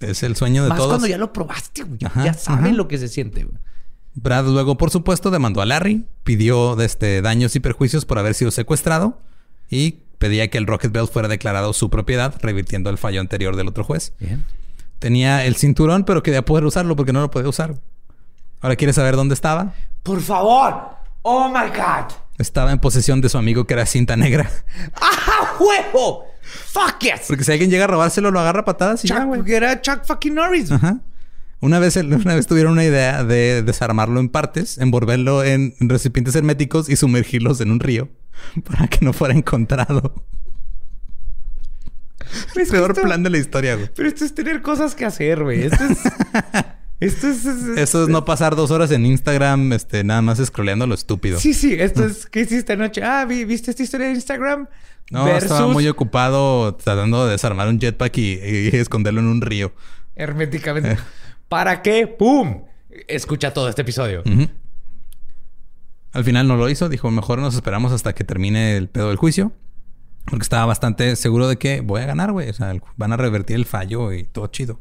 Es el sueño de Más todos. cuando ya lo probaste, güey. Ajá, ya saben ajá. lo que se siente, güey. Brad luego, por supuesto, demandó a Larry, pidió este, daños y perjuicios por haber sido secuestrado y pedía que el Rocket Belt fuera declarado su propiedad, revirtiendo el fallo anterior del otro juez. Bien. Tenía el cinturón, pero quería poder usarlo porque no lo podía usar. Ahora, ¿quieres saber dónde estaba? Por favor. Oh my God. Estaba en posesión de su amigo que era cinta negra. [laughs] ¡Ah, huevo! Fuck yes. Porque si alguien llega a robárselo, lo agarra a patadas y ya, güey. Chuck, era Chuck fucking Norris. Ajá. Una vez, una vez tuvieron una idea de desarmarlo en partes, envolverlo en recipientes herméticos y sumergirlos en un río [laughs] para que no fuera encontrado. Es que Peor esto- plan de la historia, güey. Pero esto es tener cosas que hacer, güey. Esto es. [laughs] esto es. es- Eso es no pasar dos horas en Instagram, este, nada más scrolleando lo estúpido. Sí, sí, esto es. ¿Qué hiciste anoche? Ah, ¿vi- ¿viste esta historia de Instagram? No, estaba muy ocupado tratando de desarmar un jetpack y, y [laughs] esconderlo en un río. Herméticamente. ¿Para qué? ¡Pum! Escucha todo este episodio. Al final no lo hizo. Dijo, mejor nos esperamos hasta que termine el pedo del juicio. Porque estaba bastante seguro de que voy a ganar, güey. O sea, van a revertir el fallo y todo chido.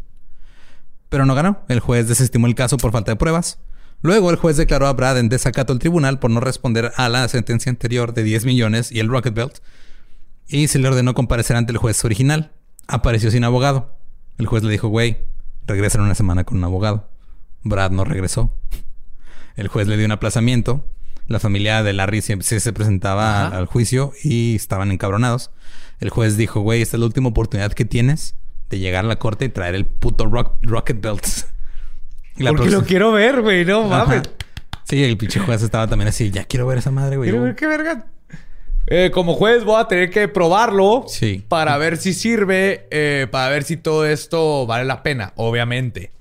Pero no ganó. El juez desestimó el caso por falta de pruebas. Luego el juez declaró a Brad en desacato al tribunal por no responder a la sentencia anterior de 10 millones y el Rocket Belt. Y se le ordenó comparecer ante el juez original. Apareció sin abogado. El juez le dijo, güey, regresa en una semana con un abogado. Brad no regresó. El juez le dio un aplazamiento. La familia de Larry siempre sí se presentaba Ajá. al juicio y estaban encabronados. El juez dijo, güey, esta es la última oportunidad que tienes de llegar a la corte y traer el puto rock- Rocket Belt. Y la Porque lo quiero ver, güey. No mames. Sí, el pinche juez estaba también así, ya quiero ver esa madre, güey. Quiero ver qué verga. Eh, como juez voy a tener que probarlo Sí. para ver si sirve, eh, para ver si todo esto vale la pena, obviamente.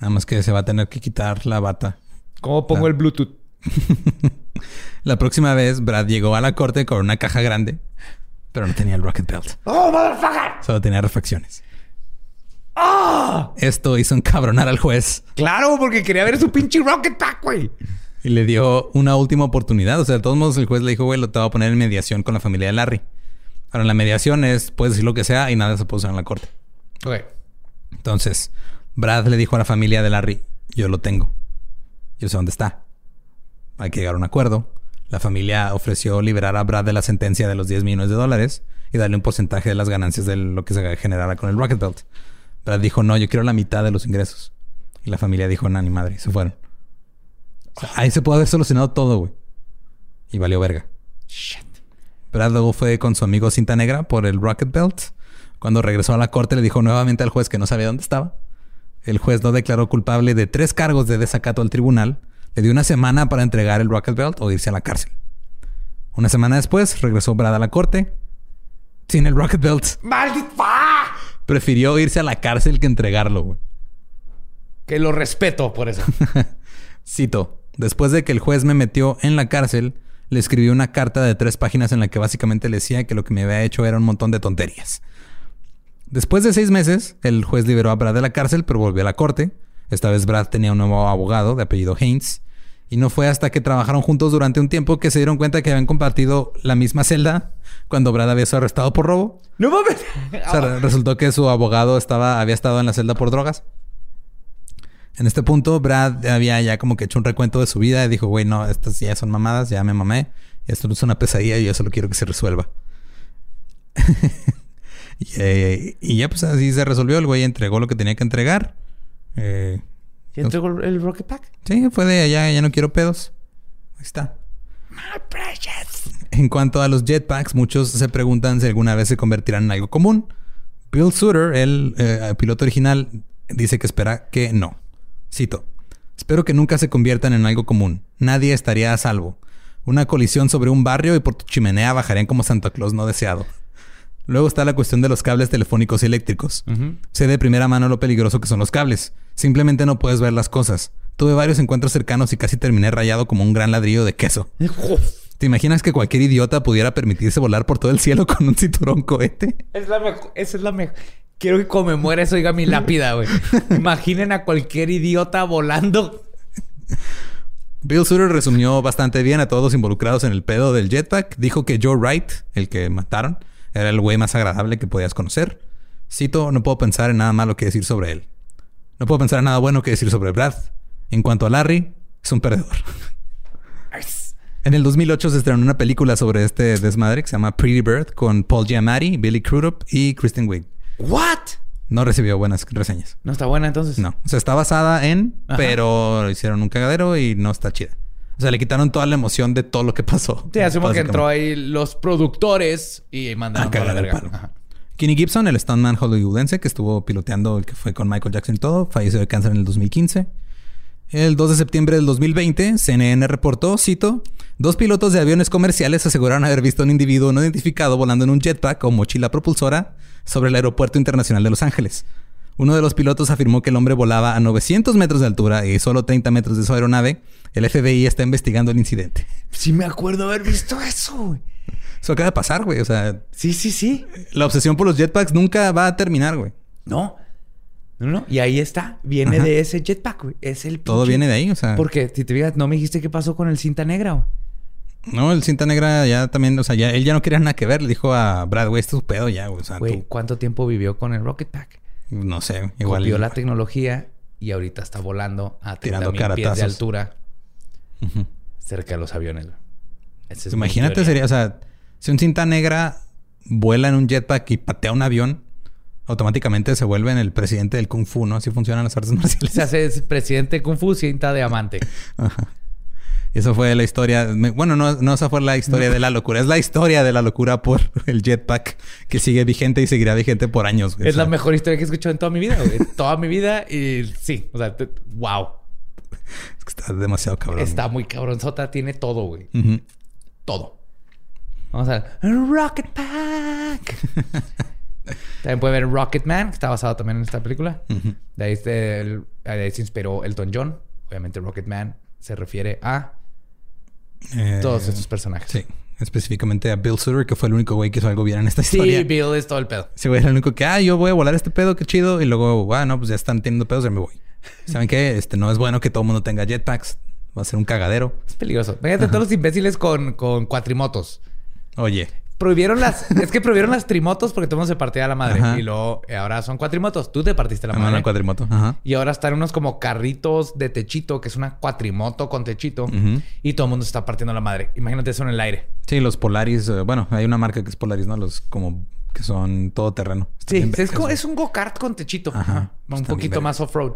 Nada más que se va a tener que quitar la bata. ¿Cómo pongo el Bluetooth? [laughs] La próxima vez, Brad llegó a la corte con una caja grande, pero no tenía el Rocket Belt. ¡Oh, motherfucker! Solo tenía refacciones. ¡Ah! Esto hizo encabronar al juez Claro, porque quería ver su pinche Rocket Pack, güey. y le dio una última oportunidad. O sea, de todos modos, el juez le dijo, güey, lo te voy a poner en mediación con la familia de Larry. Ahora, la mediación es, puedes decir lo que sea y nada se puede usar en la corte. Ok. Entonces, Brad le dijo a la familia de Larry, yo lo tengo. Yo sé dónde está. Hay que llegar a un acuerdo. La familia ofreció liberar a Brad de la sentencia de los 10 millones de dólares y darle un porcentaje de las ganancias de lo que se generara con el Rocket Belt. Brad dijo, no, yo quiero la mitad de los ingresos. Y la familia dijo, no, ni madre, y se fueron. O sea, ahí se pudo haber solucionado todo, güey. Y valió verga. Shit. Brad luego fue con su amigo Cinta Negra por el Rocket Belt. Cuando regresó a la corte le dijo nuevamente al juez que no sabía dónde estaba. El juez lo declaró culpable de tres cargos de desacato al tribunal. Le dio una semana para entregar el Rocket Belt o irse a la cárcel. Una semana después regresó Brad a la corte sin el Rocket Belt. ¡Maldito! ¡Ah! Prefirió irse a la cárcel que entregarlo, güey. Que lo respeto por eso. [laughs] Cito, después de que el juez me metió en la cárcel, le escribí una carta de tres páginas en la que básicamente le decía que lo que me había hecho era un montón de tonterías. Después de seis meses, el juez liberó a Brad de la cárcel, pero volvió a la corte. Esta vez Brad tenía un nuevo abogado de apellido Haynes. Y no fue hasta que trabajaron juntos durante un tiempo que se dieron cuenta que habían compartido la misma celda cuando Brad había sido arrestado por robo. ¡No mames! O sea, re- [laughs] resultó que su abogado estaba, había estado en la celda por drogas. En este punto, Brad había ya como que hecho un recuento de su vida y dijo, güey, no, estas ya son mamadas, ya me mamé. Esto no es una pesadilla y yo solo quiero que se resuelva. [laughs] y, eh, y ya pues así se resolvió. El güey entregó lo que tenía que entregar. Eh, ¿Ya entregó el Rocket Pack? sí, fue de allá, ya no quiero pedos. Ahí está. En cuanto a los jetpacks, muchos se preguntan si alguna vez se convertirán en algo común. Bill Suter, el eh, piloto original, dice que espera que no. Cito. Espero que nunca se conviertan en algo común. Nadie estaría a salvo. Una colisión sobre un barrio y por tu chimenea bajarían como Santa Claus no deseado. Luego está la cuestión de los cables telefónicos y eléctricos. Sé de primera mano lo peligroso que son los cables. Simplemente no puedes ver las cosas. Tuve varios encuentros cercanos y casi terminé rayado como un gran ladrillo de queso. [laughs] ¿Te imaginas que cualquier idiota pudiera permitirse volar por todo el cielo con un cinturón cohete? Es la mejor. Esa es la mejor. Quiero que como me muera eso diga mi lápida, güey. Imaginen a cualquier idiota volando. Bill Sutter resumió bastante bien a todos los involucrados en el pedo del jetpack. Dijo que Joe Wright, el que mataron, era el güey más agradable que podías conocer. Cito, no puedo pensar en nada malo que decir sobre él. No puedo pensar en nada bueno que decir sobre Brad. En cuanto a Larry, es un perdedor. En el 2008 se estrenó una película sobre este desmadre que se llama Pretty Bird con Paul Giamatti, Billy Crudup y Kristen Wiig. ¿What? No recibió buenas reseñas. No está buena entonces. No. O sea, está basada en, Ajá. pero hicieron un cagadero y no está chida. O sea, le quitaron toda la emoción de todo lo que pasó. Sí, asumo que entró ahí los productores y mandaron A toda la verga. palo. Ajá. Kenny Gibson, el stuntman hollywoodense que estuvo piloteando el que fue con Michael Jackson y todo, falleció de cáncer en el 2015. El 2 de septiembre del 2020, CNN reportó, cito, dos pilotos de aviones comerciales aseguraron haber visto a un individuo no identificado volando en un jetpack o mochila propulsora sobre el Aeropuerto Internacional de Los Ángeles. Uno de los pilotos afirmó que el hombre volaba a 900 metros de altura y solo 30 metros de su aeronave. El FBI está investigando el incidente. Sí me acuerdo haber visto eso, güey. Eso acaba de pasar, güey. O sea, Sí, sí, sí. la obsesión por los jetpacks nunca va a terminar, güey. No. No, no. Y ahí está. Viene Ajá. de ese jetpack, güey. Es el Todo pinche- viene de ahí, o sea. Porque, si te fijas, no me dijiste qué pasó con el cinta negra, güey. No, el cinta negra ya también, o sea, ya, él ya no quería nada que ver. Le dijo a Brad, güey, esto es tu pedo ya, güey. O sea, Güey, tú, ¿cuánto tiempo vivió con el Rocket Pack? No sé, igual. Copió la tecnología y ahorita está volando a Tirando 30 mil pies de altura cerca de los aviones. es Imagínate, sería, o sea, si un cinta negra vuela en un jetpack y patea un avión, automáticamente se vuelve en el presidente del Kung Fu, ¿no? Así funcionan las artes [laughs] marciales. Se hace presidente Kung Fu cinta de amante. [laughs] Ajá. Eso fue la historia. Bueno, no, no esa fue la historia de la locura. Es la historia de la locura por [laughs] el jetpack que sigue vigente y seguirá vigente por años. güey. Es O sea, la mejor historia que he escuchado en toda mi vida, güey. toda mi vida y sí, o sea, wow. es que está demasiado cabrón. Está muy cabronzota, tiene todo, güey. Todo. Vamos a ver. Rocket Pack. [laughs] también puede ver Rocket Man, que está basado también en esta película. De ahí, se- el- de ahí se inspiró Elton John. Obviamente Rocket Man se refiere a Eh, todos estos personajes. Sí. Específicamente a Bill Sutter, que fue el único güey que hizo algo bien en esta Sí, historia. Bill es todo el pedo. Ese güey era el único que, ah, yo voy a volar este pedo, qué chido. Y luego, ah, no, pues ya están teniendo pedos, ya me voy. [laughs] ¿Saben qué? Este no es bueno que todo el mundo tenga jetpacks. Va a ser un cagadero. Es peligroso. Fíjate todos los imbéciles con, con cuatrimotos. Oye, Prohibieron las... [laughs] es que prohibieron las trimotos porque todo el mundo se partía a la madre. Ajá. Y luego eh, ahora son cuatrimotos. Tú te partiste la madre. mano cuadrimoto. Ajá. Y ahora están unos como carritos de techito, que es una cuatrimoto con techito. Y todo el mundo se está partiendo la madre. Imagínate eso en el aire. Sí, los Polaris. eh, bueno, hay una marca que es Polaris, ¿no? Los como que son todo terreno. Sí, es, como- es un go-kart con techito. Ajá. Ajá. Un poquito más off-road.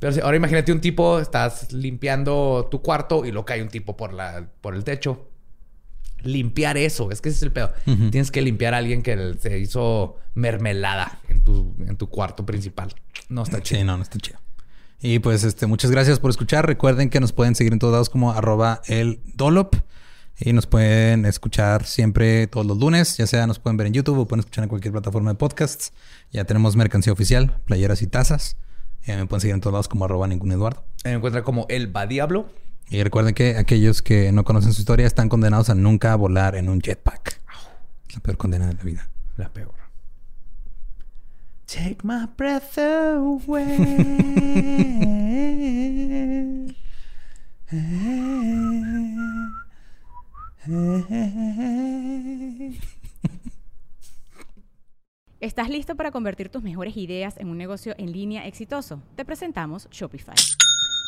Pero ahora imagínate un tipo, estás limpiando tu cuarto y luego cae un tipo por, la, por el techo. Limpiar eso, es que ese es el pedo. Tienes que limpiar a alguien que se hizo mermelada en tu, en tu cuarto principal. No está chido. Sí, no, no está chido. Y pues este, muchas gracias por escuchar. Recuerden que nos pueden seguir en todos lados como arroba el Dolop. Y nos pueden escuchar siempre todos los lunes. Ya sea nos pueden ver en YouTube o pueden escuchar en cualquier plataforma de podcasts. Ya tenemos mercancía oficial, playeras y tazas. Eh, me pueden seguir en todos lados como arroba ningún Eduardo. Me encuentra como el va diablo. Y recuerden que aquellos que no conocen su historia están condenados a nunca volar en un jetpack. Es la peor condena de la vida. La peor. Take my breath away. ¿Estás listo para convertir tus mejores ideas en un negocio en línea exitoso? Te presentamos Shopify.